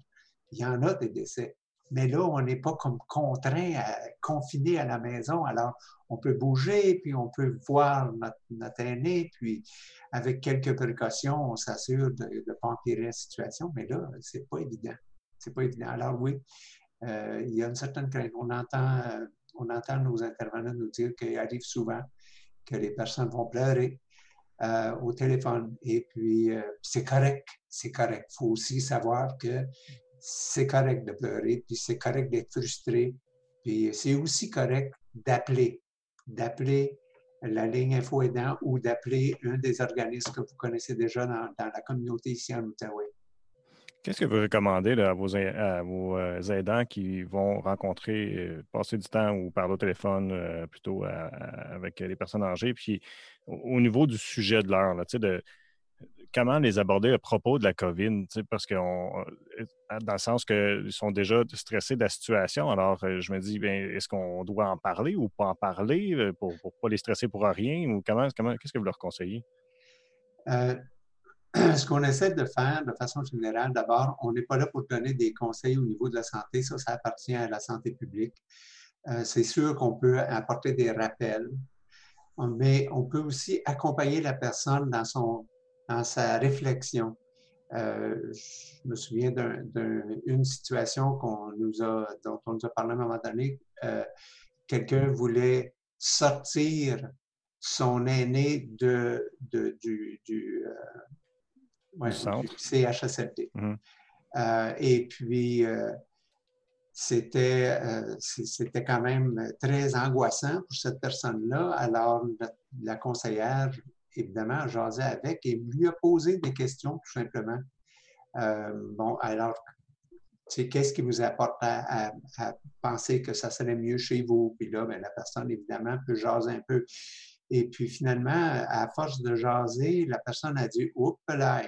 il y en a des décès. Mais là, on n'est pas comme contraint, à, confiné à la maison. Alors, on peut bouger, puis on peut voir notre, aîné, puis avec quelques précautions, on s'assure de ne pas empirer la situation. Mais là, c'est pas évident. C'est pas évident. Alors oui, euh, il y a une certaine crainte. On entend, euh, on entend nos intervenants nous dire qu'il arrive souvent que les personnes vont pleurer euh, au téléphone. Et puis, c'est correct, c'est correct. Il faut aussi savoir que c'est correct de pleurer, puis c'est correct d'être frustré, puis c'est aussi correct d'appeler, d'appeler la ligne Info Aidant ou d'appeler un des organismes que vous connaissez déjà dans, la communauté ici en Outaouais. Qu'est-ce que vous recommandez à, vos, euh, aidants qui vont rencontrer, euh, passer du temps ou parler au téléphone euh, plutôt avec les personnes âgées? Puis au, niveau du sujet de l'heure, de, comment les aborder à propos de la COVID? Parce que euh, dans le sens qu'ils sont déjà stressés de la situation. Alors, euh, je me dis, est-ce qu'on doit en parler ou pas en parler euh, pour ne pas les stresser pour rien? Ou comment, comment qu'est-ce que vous leur conseillez? ce qu'on essaie de faire de façon générale, d'abord, on n'est pas là pour donner des conseils au niveau de la santé. Ça, ça appartient à la santé publique. c'est sûr qu'on peut apporter des rappels, mais on peut aussi accompagner la personne dans son dans sa réflexion. Euh, je me souviens d'une situation qu'on nous a, dont on nous a parlé à un moment donné. Euh, quelqu'un voulait sortir son aîné de, de du, du, euh, CHSLD. Mm-hmm. et puis, c'était c'était quand même très angoissant pour cette personne-là. Alors, la conseillère évidemment, jasé avec et lui a posé des questions, tout simplement. Euh, bon, alors, qu'est-ce qui vous apporte à, penser que ça serait mieux chez vous? Puis là, bien, la personne, évidemment, peut jaser un peu. Et puis finalement, à force de jaser, la personne a dit Oups, là,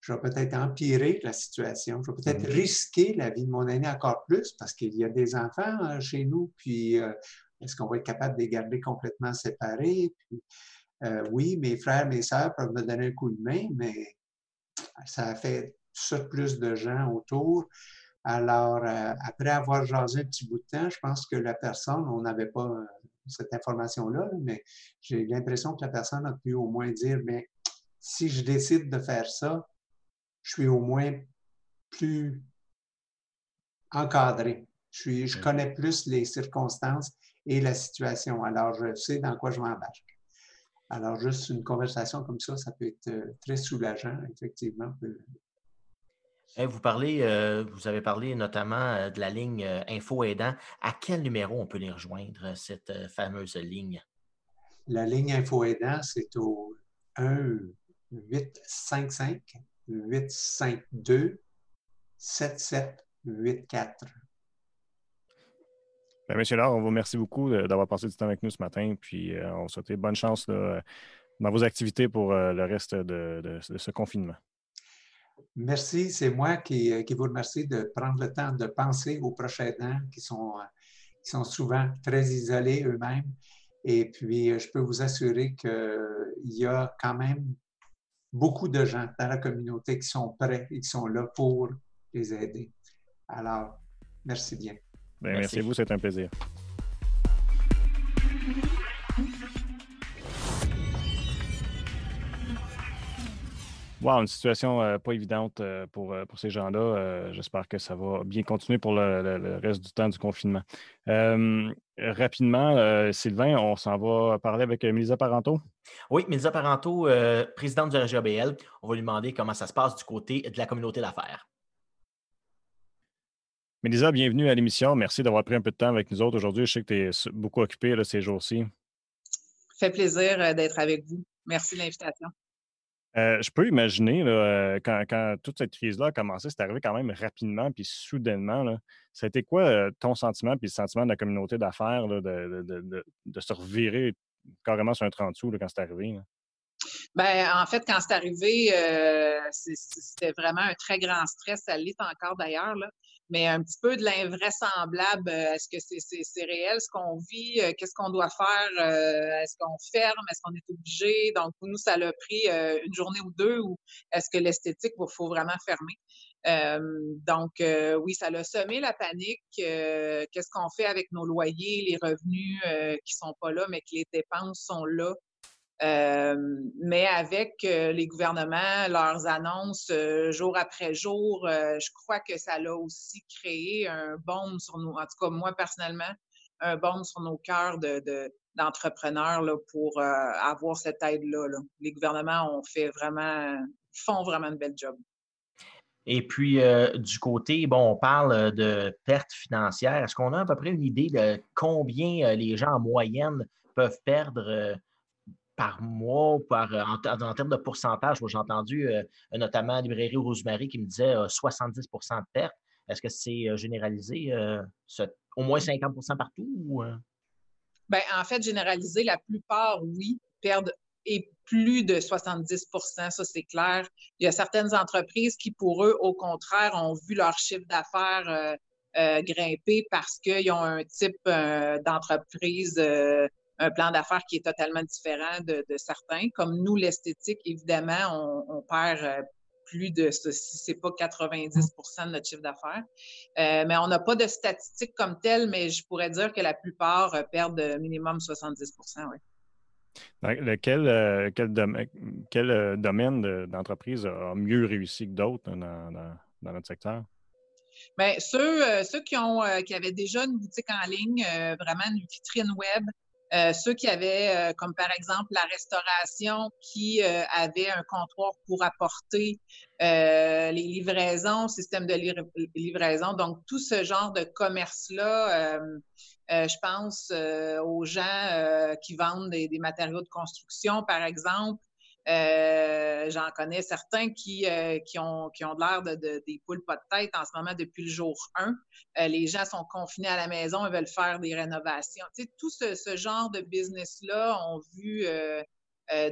je vais peut-être empirer la situation, je vais peut-être mm-hmm. risquer la vie de mon aîné encore plus parce qu'il y a des enfants euh, chez nous, puis euh, est-ce qu'on va être capable de les garder complètement séparés? Puis, euh, oui, mes frères, mes sœurs peuvent me donner un coup de main, mais ça a fait plus de gens autour. Alors, euh, après avoir jasé un petit bout de temps, je pense que la personne, on n'avait pas euh, cette information-là, mais j'ai l'impression que la personne a pu au moins dire, mais si je décide de faire ça, je suis au moins plus encadré. Je, je connais plus les circonstances et la situation. Alors, je sais dans quoi je m'embarque. Alors, juste une conversation comme ça, ça peut être euh, très soulageant, effectivement. vous parlez, euh, vous avez parlé notamment euh, de la ligne Info Aidant. À quel numéro on peut les rejoindre, cette fameuse ligne? La ligne Info Aidant, c'est au 1 855 852 7784. Ben, Monsieur Laure, on vous remercie beaucoup d'avoir passé du temps avec nous ce matin. Puis euh, on vous souhaite bonne chance dans vos activités pour le reste de, ce confinement. Merci, c'est moi qui, qui, vous remercie de prendre le temps de penser aux prochains aidants qui sont, qui sont souvent très isolés eux-mêmes. Et puis, je peux vous assurer qu'il y a quand même beaucoup de gens dans la communauté qui sont prêts et qui sont là pour les aider. Alors, merci bien. Ben, merci. à vous, c'est un plaisir. Wow, une situation euh, pas évidente euh, pour, euh, pour ces gens-là. J'espère que ça va bien continuer pour le, reste du temps du confinement. rapidement, Sylvain, on s'en va parler avec Mélisa Parento. Oui, Mélisa Parento, présidente du RGABL. On va lui demander comment ça se passe du côté de la communauté d'affaires. Mélisa, bienvenue à l'émission. Merci d'avoir pris un peu de temps avec nous autres aujourd'hui. Je sais que tu es beaucoup occupée ces jours-ci. Ça fait plaisir d'être avec vous. Merci de l'invitation. Euh, je peux imaginer, euh, quand, toute cette crise-là a commencé, c'est arrivé quand même rapidement puis soudainement. Là. Ça a été quoi euh, ton sentiment puis le sentiment de la communauté d'affaires de, se revirer carrément sur un 30 sous quand c'est arrivé? Ben, en fait, quand c'est arrivé, c'était vraiment un très grand stress. Ça l'est encore d'ailleurs mais un petit peu de l'invraisemblable. Euh, est-ce que c'est réel ce qu'on vit? Euh, qu'est-ce qu'on doit faire? Euh, est-ce qu'on ferme? Est-ce qu'on est obligé? Donc, nous, ça l'a pris une journée ou deux ou est-ce que l'esthétique, il faut vraiment fermer? donc, oui, ça l'a semé la panique. Qu'est-ce qu'on fait avec nos loyers, les revenus qui sont pas là, mais que les dépenses sont là? Euh, mais avec euh, les gouvernements, leurs annonces euh, jour après jour, je crois que ça a aussi créé un baume sur nous, en tout cas moi personnellement, un baume sur nos cœurs d'entrepreneurs de, pour avoir cette aide-là. Les gouvernements ont fait vraiment, font vraiment un bel job. Et puis, du côté, bon, on parle de pertes financières. Est-ce qu'on a à peu près une idée de combien les gens en moyenne peuvent perdre par mois par, euh, en, termes de pourcentage. J'ai entendu euh, notamment Librairie Rosemary qui me disait 70% euh, de perte. Est-ce que c'est généralisé, au moins 50% partout? Bien, en fait, généralisé, la plupart, oui, perdent et plus de 70% ça c'est clair. Il y a certaines entreprises qui, pour eux, au contraire, ont vu leur chiffre d'affaires grimper parce qu'ils ont un type d'entreprise un plan d'affaires qui est totalement différent de, certains. Comme nous, l'esthétique, évidemment, on, perd euh, plus de, si c'est pas 90% de notre chiffre d'affaires. Euh, mais on n'a pas de statistiques comme telles, mais je pourrais dire que la plupart euh, perdent minimum 70% oui. Lequel, quel, domaine, quel domaine d'entreprise a mieux réussi que d'autres dans, notre secteur? Bien, ceux, ceux qui, ont, qui avaient déjà une boutique en ligne, vraiment une vitrine web, euh, ceux qui avaient, euh, comme par exemple la restauration, qui euh, avait un comptoir pour apporter les livraisons, système de livraison. Donc, tout ce genre de commerce-là, je pense aux gens qui vendent des, matériaux de construction, par exemple, euh, j'en connais certains qui, euh, qui, ont, qui ont l'air de, des poules pas de tête en ce moment depuis le jour 1. Euh, les gens sont confinés à la maison et veulent faire des rénovations. Tu tout ce, genre de business-là ont vu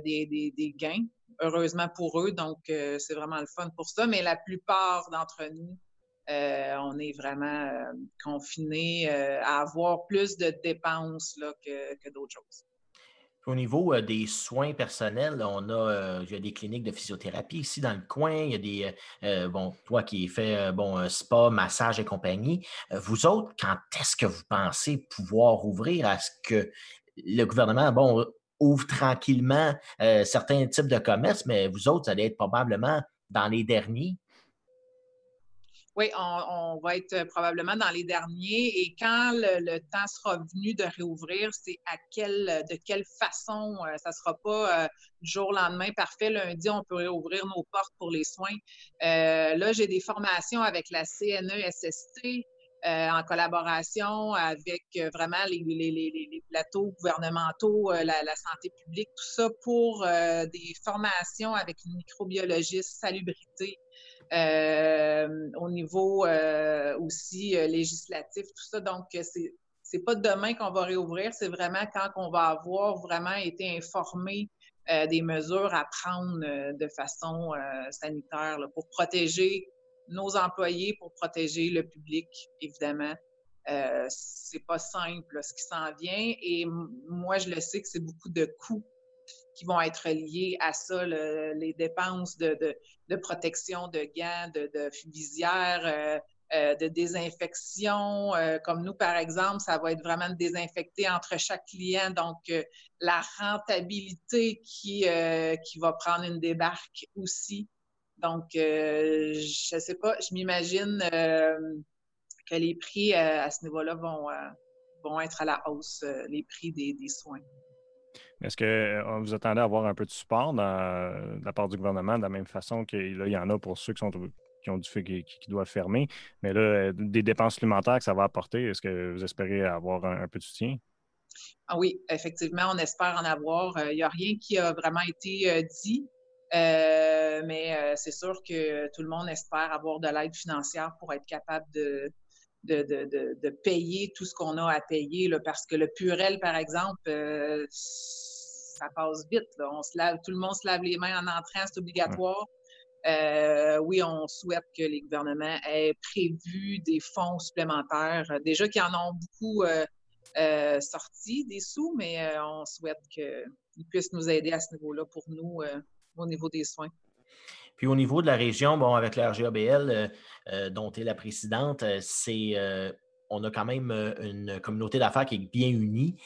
des, des, gains, heureusement pour eux. Donc, c'est vraiment le fun pour ça. Mais la plupart d'entre nous, on est vraiment confinés à avoir plus de dépenses là, que, que d'autres choses. Au niveau des soins personnels, on a, il y a des cliniques de physiothérapie ici dans le coin. Il y a des, euh, bon, toi qui fais bon, spa, massage et compagnie. vous autres, quand est-ce que vous pensez pouvoir ouvrir à ce que le gouvernement, bon, ouvre tranquillement certains types de commerces, mais vous autres, vous allez être probablement dans les derniers? Oui, on, va être probablement dans les derniers. Et quand le, temps sera venu de réouvrir, c'est à quelle, de quelle façon. Euh, ça ne sera pas euh, du jour au lendemain, parfait, lundi, on peut réouvrir nos portes pour les soins. Euh, là, j'ai des formations avec la CNESST. en collaboration avec vraiment les, plateaux gouvernementaux, la, la, santé publique, tout ça pour des formations avec une microbiologiste, salubrité, euh, au niveau euh, aussi euh, législatif, tout ça. Donc, c'est c'est pas demain qu'on va réouvrir, c'est vraiment quand on va avoir vraiment été informé des mesures à prendre de façon sanitaire pour protéger nos employés, pour protéger le public, évidemment. Euh, c'est pas simple ce qui s'en vient. Et moi, je le sais que c'est beaucoup de coûts qui vont être liés à ça, les dépenses de, protection de gants, de, de visières, euh, euh, de désinfection. comme nous, par exemple, ça va être vraiment de désinfecter entre chaque client. Donc, la rentabilité qui, qui va prendre une débarque aussi. Donc, je ne sais pas, je m'imagine que les prix euh, à ce niveau-là vont, euh, vont être à la hausse, euh, les prix des, soins. Est-ce que vous attendez à avoir un peu de support de la part du gouvernement, de la même façon qu'il y en a pour ceux qui, sont, qui ont du fait qui, doivent fermer, mais là, des dépenses supplémentaires que ça va apporter, est-ce que vous espérez avoir un, peu de soutien? Ah oui, effectivement, on espère en avoir. Il n'y a rien qui a vraiment été dit, mais c'est sûr que tout le monde espère avoir de l'aide financière pour être capable de, de, payer tout ce qu'on a à payer, là, parce que le Purel, par exemple, euh, ça passe vite. On se lave, tout le monde se lave les mains en entrant, c'est obligatoire. Euh, oui, on souhaite que les gouvernements aient prévu des fonds supplémentaires. Déjà qu'ils en ont beaucoup euh, sorti des sous, mais on souhaite qu'ils puissent nous aider à ce niveau-là pour nous au niveau des soins. Puis au niveau de la région, bon, avec la RGABL, euh, euh, dont tu es la présidente, euh, c'est on a quand même une communauté d'affaires qui est bien unie.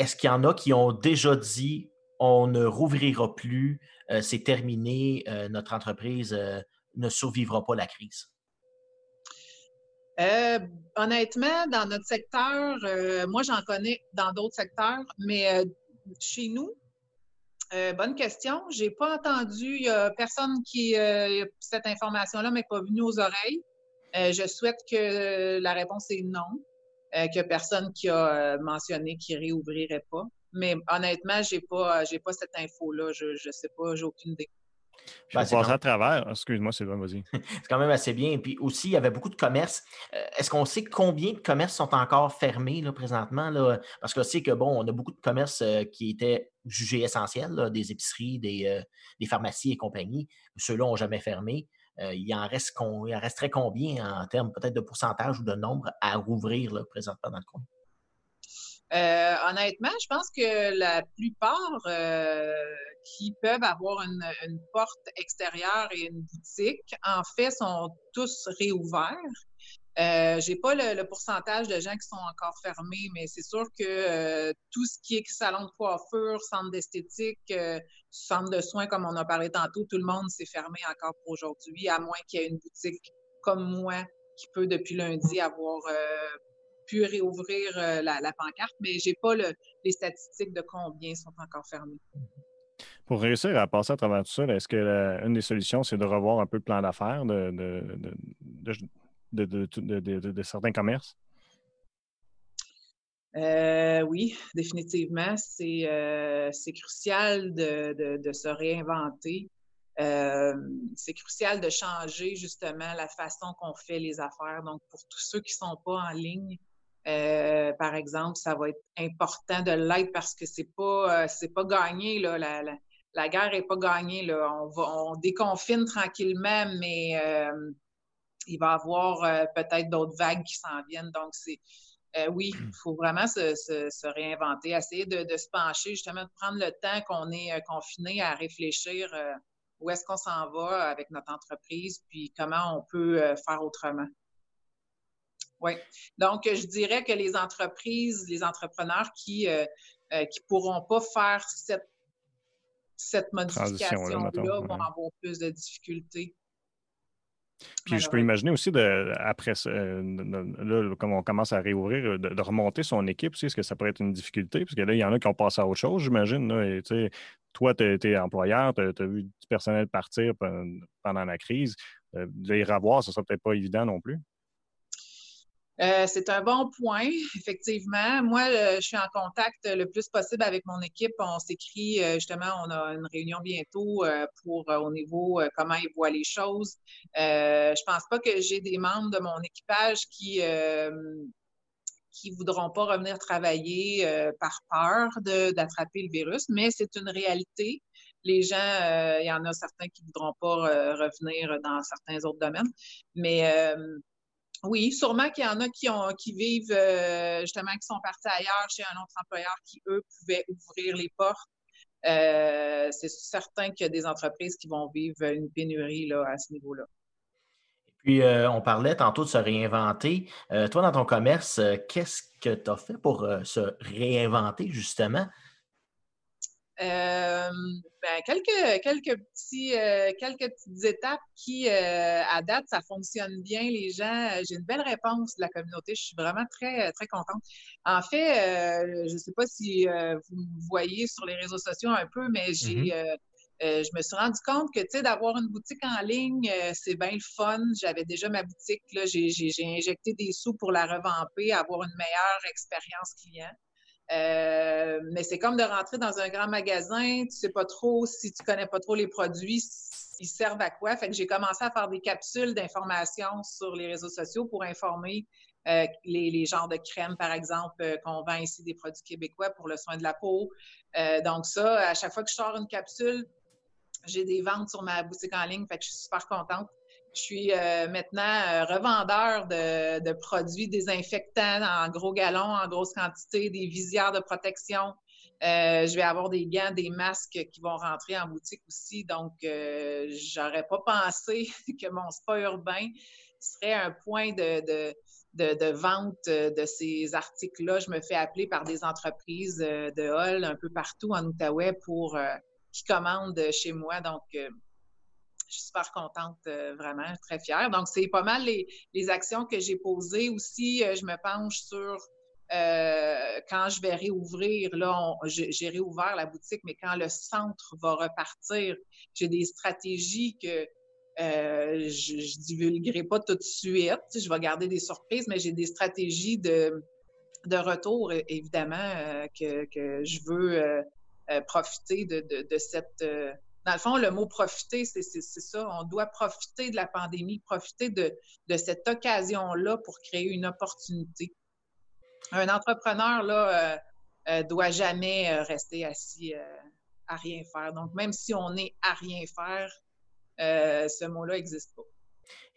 Est-ce qu'il y en a qui ont déjà dit on ne rouvrira plus, c'est terminé, notre entreprise ne survivra pas la crise? honnêtement, dans notre secteur, moi j'en connais dans d'autres secteurs, mais chez nous, euh, bonne question. J'ai pas entendu. Il y a personne qui euh, cette information-là m'est pas venue aux oreilles. Euh, je souhaite que la réponse est non, qu'il n'y a personne qui a mentionné qu'il réouvrirait pas. Mais honnêtement, j'ai pas, j'ai pas cette info-là. Je, je sais pas, j'ai aucune idée. Je vais passer à travers. Excuse-moi, c'est vas-y. c'est quand même assez bien. Puis aussi, il y avait beaucoup de commerces. Euh, est-ce qu'on sait combien de commerces sont encore fermés là, présentement? Là? Parce que c'est que, bon, on a beaucoup de commerces euh, qui étaient jugés essentiels, des épiceries, des, euh, des, pharmacies et compagnie. Ceux-là n'ont jamais fermé. Il, en reste en resterait combien en termes peut-être de pourcentage ou de nombre à rouvrir là, présentement dans le coin? Euh, honnêtement, je pense que la plupart euh, qui peuvent avoir une, porte extérieure et une boutique, en fait, sont tous réouverts. Euh, j'ai pas le, pourcentage de gens qui sont encore fermés, mais c'est sûr que euh, tout ce qui est salon de coiffure, centre d'esthétique, centre de soins, comme on a parlé tantôt, tout le monde s'est fermé encore pour aujourd'hui, à moins qu'il y ait une boutique comme moi qui peut depuis lundi avoir pu réouvrir euh, la, pancarte, mais je n'ai pas les statistiques de combien sont encore fermés. Pour réussir à passer à travers tout ça, est-ce que une des solutions, c'est de revoir un peu le plan d'affaires de, certains commerces? Euh, oui, définitivement. C'est euh, crucial de, se réinventer. c'est crucial de changer justement la façon qu'on fait les affaires. Donc, pour tous ceux qui ne sont pas en ligne, euh, par exemple, ça va être important de l'être parce que c'est pas euh, pas gagné là. La, guerre est pas gagnée là. On va on déconfine tranquillement, mais euh, il va y avoir peut-être d'autres vagues qui s'en viennent. Donc c'est oui, il faut vraiment se, se, réinventer, essayer de, de, se pencher, justement, de prendre le temps qu'on est confiné à réfléchir où est-ce qu'on s'en va avec notre entreprise, puis comment on peut faire autrement. Oui. Donc, je dirais que les entreprises, les entrepreneurs qui ne euh, euh, pourront pas faire cette, cette modification-là vont avoir plus de difficultés. Puis je peux imaginer aussi, de, après, là, comme on commence à réouvrir, de, remonter son équipe aussi, est-ce que ça pourrait être une difficulté? Parce que là, il y en a qui ont passé à autre chose, j'imagine. Toi, tu es, employeur, tu as, vu du personnel partir pendant la crise. Euh, de les revoir, ce ne sera peut-être pas évident non plus. Euh, c'est un bon point, effectivement. Moi, euh, je suis en contact le plus possible avec mon équipe. On s'écrit, euh, justement, on a une réunion bientôt pour au niveau comment ils voient les choses. je pense pas que j'ai des membres de mon équipage qui qui voudront pas revenir travailler par peur d'attraper le virus, mais c'est une réalité. Les gens, il y en a certains qui ne voudront pas revenir dans certains autres domaines, mais oui, sûrement qu'il y en a qui, ont, qui vivent justement, qui sont partis ailleurs chez un autre employeur qui, eux, pouvaient ouvrir les portes. c'est certain qu'il y a des entreprises qui vont vivre une pénurie là, à ce niveau-là. Puis, euh, on parlait tantôt de se réinventer. Euh, toi, dans ton commerce, euh, qu'est-ce que tu as fait pour se réinventer, justement? Ben, quelques, quelques, petits, quelques petites étapes qui, à date, ça fonctionne bien. Les gens, j'ai une belle réponse de la communauté. Je suis vraiment très, très contente. En fait, je ne sais pas si vous me voyez sur les réseaux sociaux un peu, mais j'ai mm-hmm. Euh, je me suis rendu compte que, tu sais, d'avoir une boutique en ligne, euh, c'est bien le fun. J'avais déjà ma boutique, là, j'ai, injecté des sous pour la revamper, avoir une meilleure expérience client. Euh, mais c'est comme de rentrer dans un grand magasin, tu sais pas trop si tu connais pas trop les produits, ils servent à quoi. Fait que j'ai commencé à faire des capsules d'informations sur les réseaux sociaux pour informer les, les, genres de crèmes, par exemple, qu'on vend ici des produits québécois pour le soin de la peau. donc ça, à chaque fois que je sors une capsule, j'ai des ventes sur ma boutique en ligne, fait que je suis super contente. Je suis euh, maintenant euh, revendeur de, produits désinfectants en gros galons, en grosse quantité, des visières de protection. Euh, je vais avoir des gants, des masques qui vont rentrer en boutique aussi. Donc, j'aurais pas pensé que mon spa urbain serait un point de, vente de ces articles-là. Je me fais appeler par des entreprises de hall un peu partout en Outaouais pour qui commandent chez moi. Donc, je suis super contente, euh, vraiment, très fière. Donc, c'est pas mal les, actions que j'ai posées. Aussi, euh, je me penche sur quand je vais réouvrir. Là, j'ai réouvert la boutique, mais quand le centre va repartir, j'ai des stratégies que je ne divulguerai pas tout de suite. Je vais garder des surprises, mais j'ai des stratégies de, retour, évidemment, que, je veux euh, profiter de, cette... Euh, dans le fond, le mot profiter, c'est ça. On doit profiter de la pandémie, profiter de, cette occasion-là pour créer une opportunité. Un entrepreneur, là, euh, doit jamais rester assis à rien faire. Donc, même si on est à rien faire, ce mot-là n'existe pas.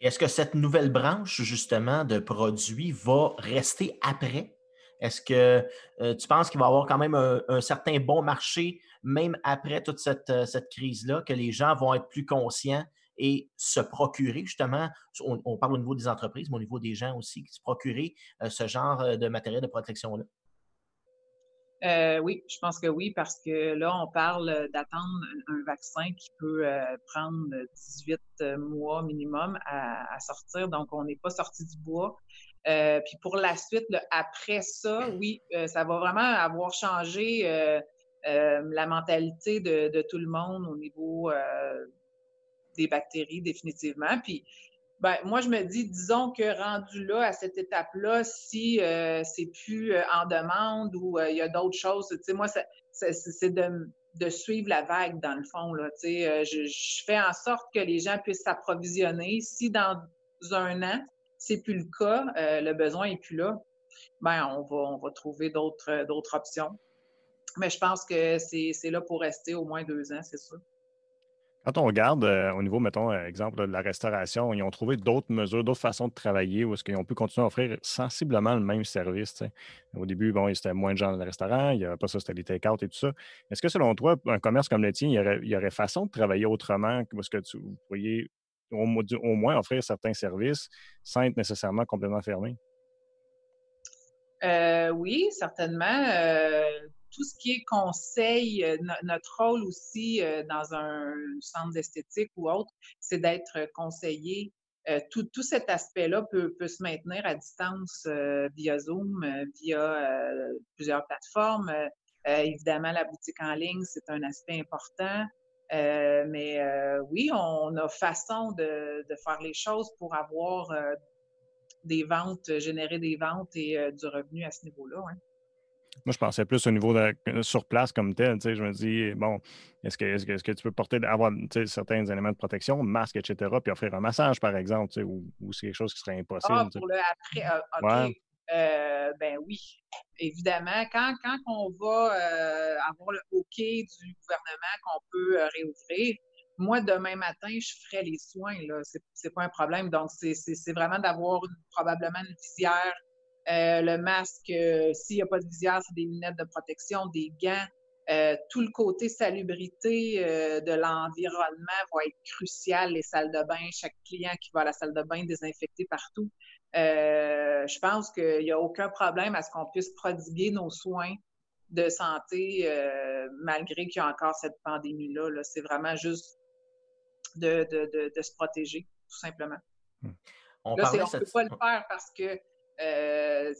Est-ce que cette nouvelle branche, justement, de produits va rester après? Est-ce que euh, tu penses qu'il va y avoir quand même un, certain bon marché, même après toute cette, euh, crise-là, que les gens vont être plus conscients et se procurer justement, on, parle au niveau des entreprises, mais au niveau des gens aussi, se procurer euh, ce genre de matériel de protection-là? oui, je pense que oui, parce que là, on parle d'attendre un vaccin qui peut prendre 18 mois minimum à, sortir. Donc, on n'est pas sorti du bois. Euh, puis pour la suite, après ça, oui, euh, ça va vraiment avoir changé euh, la mentalité de, tout le monde au niveau des bactéries, définitivement. Puis ben, moi, je me dis, disons que rendu là, à cette étape-là, si c'est plus en demande ou il y a d'autres choses, tu sais, moi, c'est de, de, suivre la vague, dans le fond. Là, tu sais, je, je fais en sorte que les gens puissent s'approvisionner. Si dans un an, c'est plus le cas, euh, le besoin est plus là, ben on va, on va trouver d'autres, euh, options. Mais je pense que c'est, là pour rester au moins deux ans, c'est sûr. Quand on regarde euh, au niveau, mettons, exemple de la restauration, ils ont trouvé d'autres mesures, d'autres façons de travailler où est-ce qu'ils ont pu continuer à offrir sensiblement le même service. Au début, bon, il y avait moins de gens dans le restaurant, il n'y avait pas ça, c'était des take-out et tout ça. Est-ce que selon toi, un commerce comme le tien, il y aurait, façon de travailler autrement? Est-ce que tu, vous pourriez au, moins offrir certains services sans être nécessairement complètement fermé? Euh, oui, certainement. Euh, tout ce qui est conseil, euh, notre rôle aussi dans un centre d'esthétique ou autre, c'est d'être conseillé. Tout, cet aspect-là peut, se maintenir à distance via Zoom, via plusieurs plateformes. évidemment, la boutique en ligne, c'est un aspect important. Euh, mais euh, oui, on a façon de, faire les choses pour avoir euh, des ventes, générer des ventes et du revenu à ce niveau-là. Moi, je pensais plus au niveau de, sur place comme tel. Je me dis, bon, est-ce que, est que, tu peux porter, avoir certains éléments de protection, masque, etc., puis offrir un massage, par exemple, ou, c'est quelque chose qui serait impossible? Ah, pour le après. Ben oui, évidemment, quand, quand on va avoir le OK du gouvernement qu'on peut réouvrir, moi, demain matin, je ferai les soins, là. C'est pas un problème. Donc, c'est vraiment d'avoir probablement une visière, euh, le masque, euh, s'il n'y a pas de visière, c'est des lunettes de protection, des gants. Euh, tout le côté salubrité de l'environnement va être crucial. Les salles de bain, chaque client qui va à la salle de bain désinfecté partout. Je pense qu'il n'y a aucun problème à ce qu'on puisse prodiguer nos soins de santé malgré qu'il y a encore cette pandémie-là. -là, c'est vraiment juste de, de, de, se protéger, tout simplement. Hmm. On ne peut pas le faire parce que euh,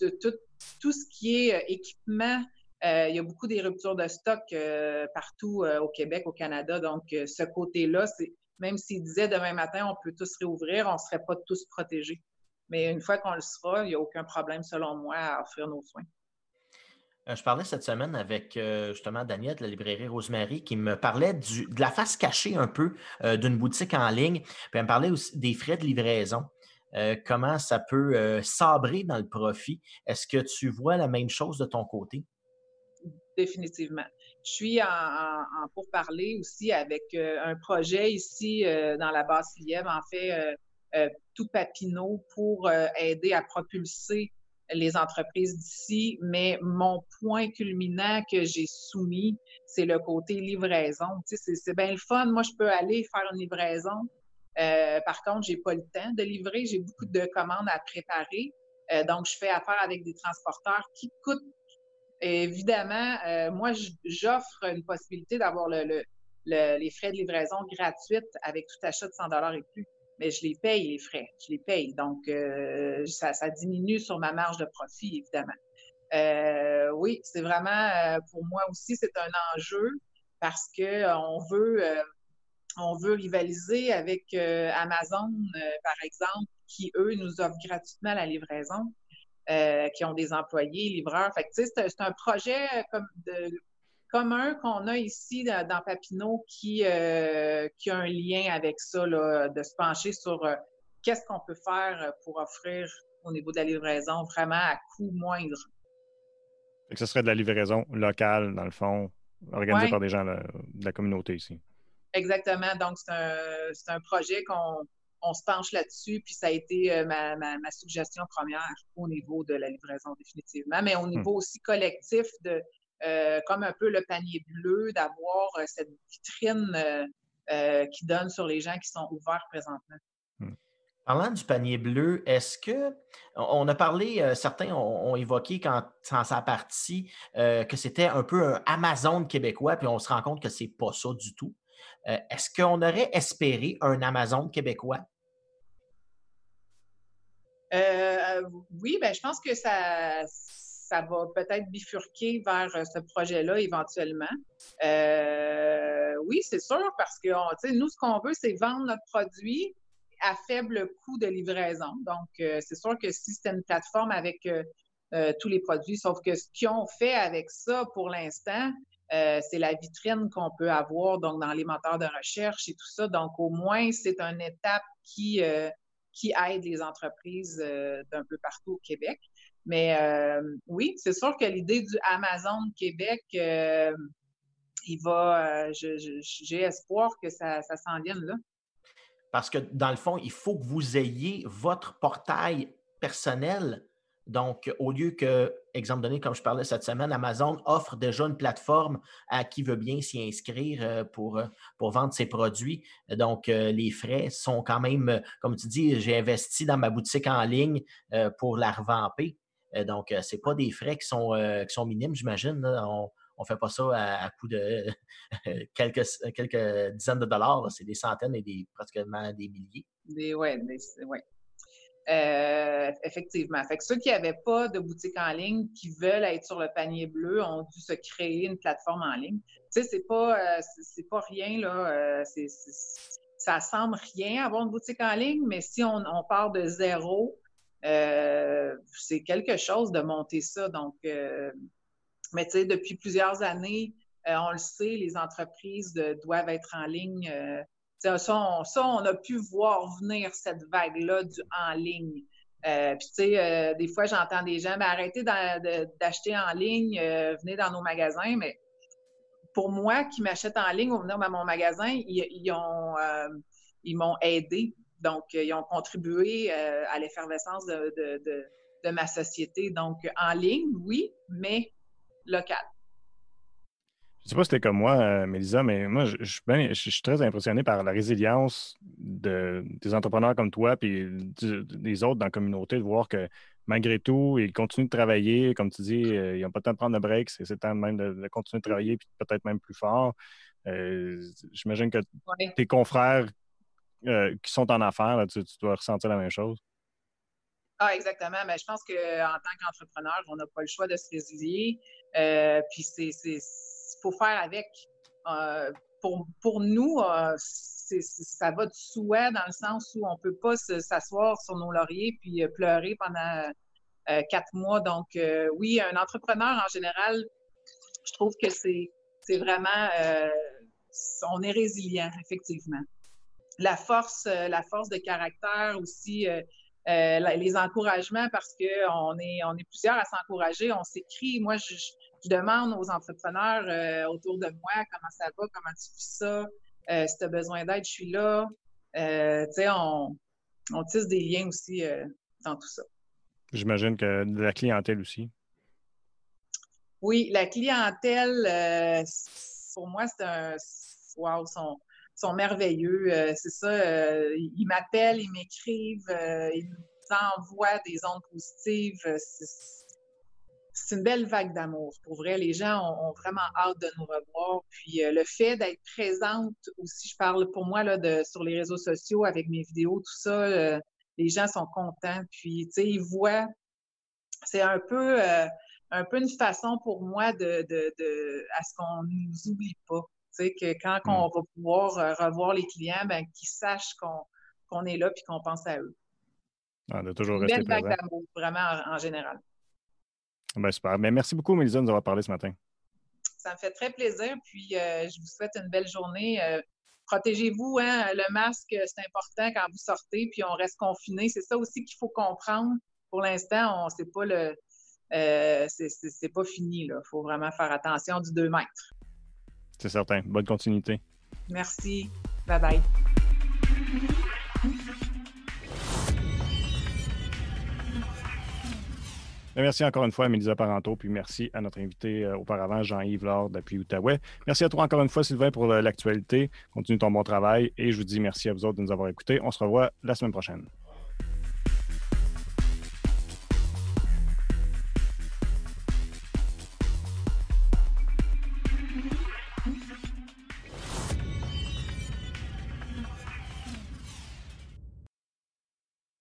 de tout, tout, ce qui est euh, équipement, euh, il y a beaucoup des ruptures de stock partout au Québec, au Canada. Donc, ce côté-là, c'est même s'il disait demain matin, on peut tous réouvrir, on ne serait pas tous protégés. Mais une fois qu'on le sera, il n'y a aucun problème, selon moi, à offrir nos soins. Euh, je parlais cette semaine avec euh, justement Daniel de la librairie Rosemary qui me parlait de la face cachée un peu euh, d'une boutique en ligne. Puis elle me parlait aussi des frais de livraison. comment ça peut sabrer dans le profit. Est-ce que tu vois la même chose de ton côté? Définitivement. Je suis en, en, aussi avec un projet ici dans la basse Lièvre, en fait, tout Papineau pour aider à propulser les entreprises d'ici, mais mon point culminant que j'ai soumis, c'est le côté livraison. C'est bien le fun. Moi, je peux aller faire une livraison. Euh, par contre, j'ai pas le temps de livrer. J'ai beaucoup de commandes à préparer. Euh, donc, je fais affaire avec des transporteurs qui coûtent. Évidemment, euh, moi, j'offre une possibilité d'avoir le, les frais de livraison gratuites avec tout achat de 100 et plus mais je les paye, les frais. Je les paye. Donc, euh, ça, diminue sur ma marge de profit, évidemment. Euh, oui, c'est vraiment, pour moi aussi, c'est un enjeu parce que on veut, on veut rivaliser avec Amazon, par exemple, qui, eux, nous offrent gratuitement la livraison. Qui ont des employés, livreurs. Fait que, c'est un projet comme de, commun qu'on a ici dans, Papineau qui, euh, qui a un lien avec ça, de se pencher sur euh, qu'est-ce qu'on peut faire pour offrir au niveau de la livraison vraiment à coût moindre. que ce serait de la livraison locale, dans le fond, organisée par des gens de la communauté ici. Exactement. Donc, c'est un, projet qu'on se penche là-dessus, puis ça a été euh, ma, suggestion première au niveau de la livraison définitivement, mais au hmm. niveau aussi collectif de euh, comme un peu le panier bleu, d'avoir euh, cette vitrine euh, qui donne sur les gens qui sont ouverts présentement. Hmm. Parlant du panier bleu, est-ce que on a parlé, certains ont, évoqué quand dans sa partie que c'était un peu un Amazon québécois, puis on se rend compte que c'est pas ça du tout. est-ce qu'on aurait espéré un Amazon québécois? Oui, ben je pense que ça, ça va peut-être bifurquer vers euh, ce projet-là éventuellement. Euh, oui, c'est sûr, parce que nous, ce qu'on veut, c'est vendre notre produit à faible coût de livraison. Donc, euh, c'est sûr que si c'était une plateforme avec tous les produits, sauf que ce qu'ils ont fait avec ça pour l'instant, c'est la vitrine qu'on peut avoir donc dans les moteurs de recherche et tout ça. Donc, au moins, c'est une étape qui, qui aide les entreprises d'un peu partout au Québec. Mais euh, oui, c'est sûr que l'idée du Amazon Québec, euh, il va, euh, j'ai espoir que ça, ça s'en vienne là. Parce que dans le fond, il faut que vous ayez votre portail personnel. Donc, au lieu que, exemple donné, comme je parlais cette semaine, Amazon offre déjà une plateforme à qui veut bien s'y inscrire pour, pour vendre ses produits. Donc, les frais sont quand même, comme tu dis, j'ai investi dans ma boutique en ligne pour la revamper. Euh, donc, euh, ce pas des frais qui sont, euh, minimes, j'imagine. On ne fait pas ça à, coût de quelques, dizaines de dollars. C'est des centaines et des, pratiquement des milliers. Oui, ouais. Effectivement. Fait que ceux qui n'avaient pas de boutique en ligne, qui veulent être sur le panier bleu, ont dû se créer une plateforme en ligne. Tu sais, c'est pas, c'est pas rien, là. ça semble rien avoir une boutique en ligne, mais si on, on part de zéro, euh, c'est quelque chose de monter ça. Donc, euh, mais tu sais, depuis plusieurs années, euh, on le sait, les entreprises doivent être en ligne. Ça, on, a pu voir venir cette vague-là du en ligne. puis, tu sais, des fois, j'entends des gens, mais arrêtez d'acheter en ligne, venez dans nos magasins. Mais pour moi, qui m'achètent en ligne ou venir dans mon magasin, ils, ils m'ont aidé. Donc, ils ont contribué à l'effervescence de, de ma société. Donc, en ligne, oui, mais local. Je ne sais pas si c'était comme moi, euh, Mélisa, mais moi, je, je, suis très impressionné par la résilience de, des entrepreneurs comme toi et des autres dans la communauté, de voir que malgré tout, ils continuent de travailler. Comme tu dis, euh, ils n'ont pas le temps de prendre de break. C'est le temps même de, continuer de travailler puis peut-être même plus fort. Euh, j'imagine que tes confrères qui sont en affaires, tu, dois ressentir la même chose. Ah, exactement. Mais je pense qu'en tant qu'entrepreneur, on n'a pas le choix de se résilier. Euh, puis c'est, faut faire avec. Euh, pour, pour nous, euh, ça va de souhait dans le sens où on ne peut pas s'asseoir sur nos lauriers puis pleurer pendant quatre mois. Donc, oui, un entrepreneur en général, je trouve que c'est, vraiment, on est résilient, effectivement. La force, la force de caractère aussi euh, les encouragements parce qu'on est, on est plusieurs à s'encourager, on s'écrit. Moi, je, demande aux entrepreneurs euh, autour de moi comment ça va, comment tu fais ça, euh, si tu as besoin d'aide, je suis là. tu sais, on, on, tisse des liens aussi dans tout ça. J'imagine que de la clientèle aussi. Oui, la clientèle, pour moi, c'est un. Wow, son, sont merveilleux. Euh, c'est ça, euh, ils m'appellent, ils m'écrivent, euh, ils nous envoient des ondes positives. C'est une belle vague d'amour. Pour vrai, les gens ont, vraiment hâte de nous revoir. Puis le fait d'être présente aussi, je parle pour moi là, de, sur les réseaux sociaux avec mes vidéos, tout ça, les gens sont contents. Puis, tu sais, ils voient. C'est un peu, un peu une façon pour moi de, de, de à ce qu'on ne nous oublie pas que quand hmm. on va pouvoir euh, revoir les clients, ben, qu'ils sachent qu'on est là et qu'on pense à eux. Ah, de toujours rester belle vague d'amour, vraiment en, général. Ben, super. Ben, merci beaucoup, Mélisa, de nous avoir parlé ce matin. Ça me fait très plaisir. Puis, euh, je vous souhaite une belle journée. Euh, protégez-vous. Hein, le masque, c'est important quand vous sortez. Puis, on reste confiné. C'est ça aussi qu'il faut comprendre. Pour l'instant, on sait pas le. c'est pas fini. Il faut vraiment faire attention du 2 mètres. C'est certain. Bonne continuité. Merci. Bye bye. Merci encore une fois à Mélisa Parenteau, puis merci à notre invité euh, auparavant, Jean-Yves Lord depuis Outaouais. Merci à toi encore une fois, Sylvain, pour l'actualité. Continue ton bon travail et je vous dis merci à vous autres de nous avoir écoutés. On se revoit la semaine prochaine.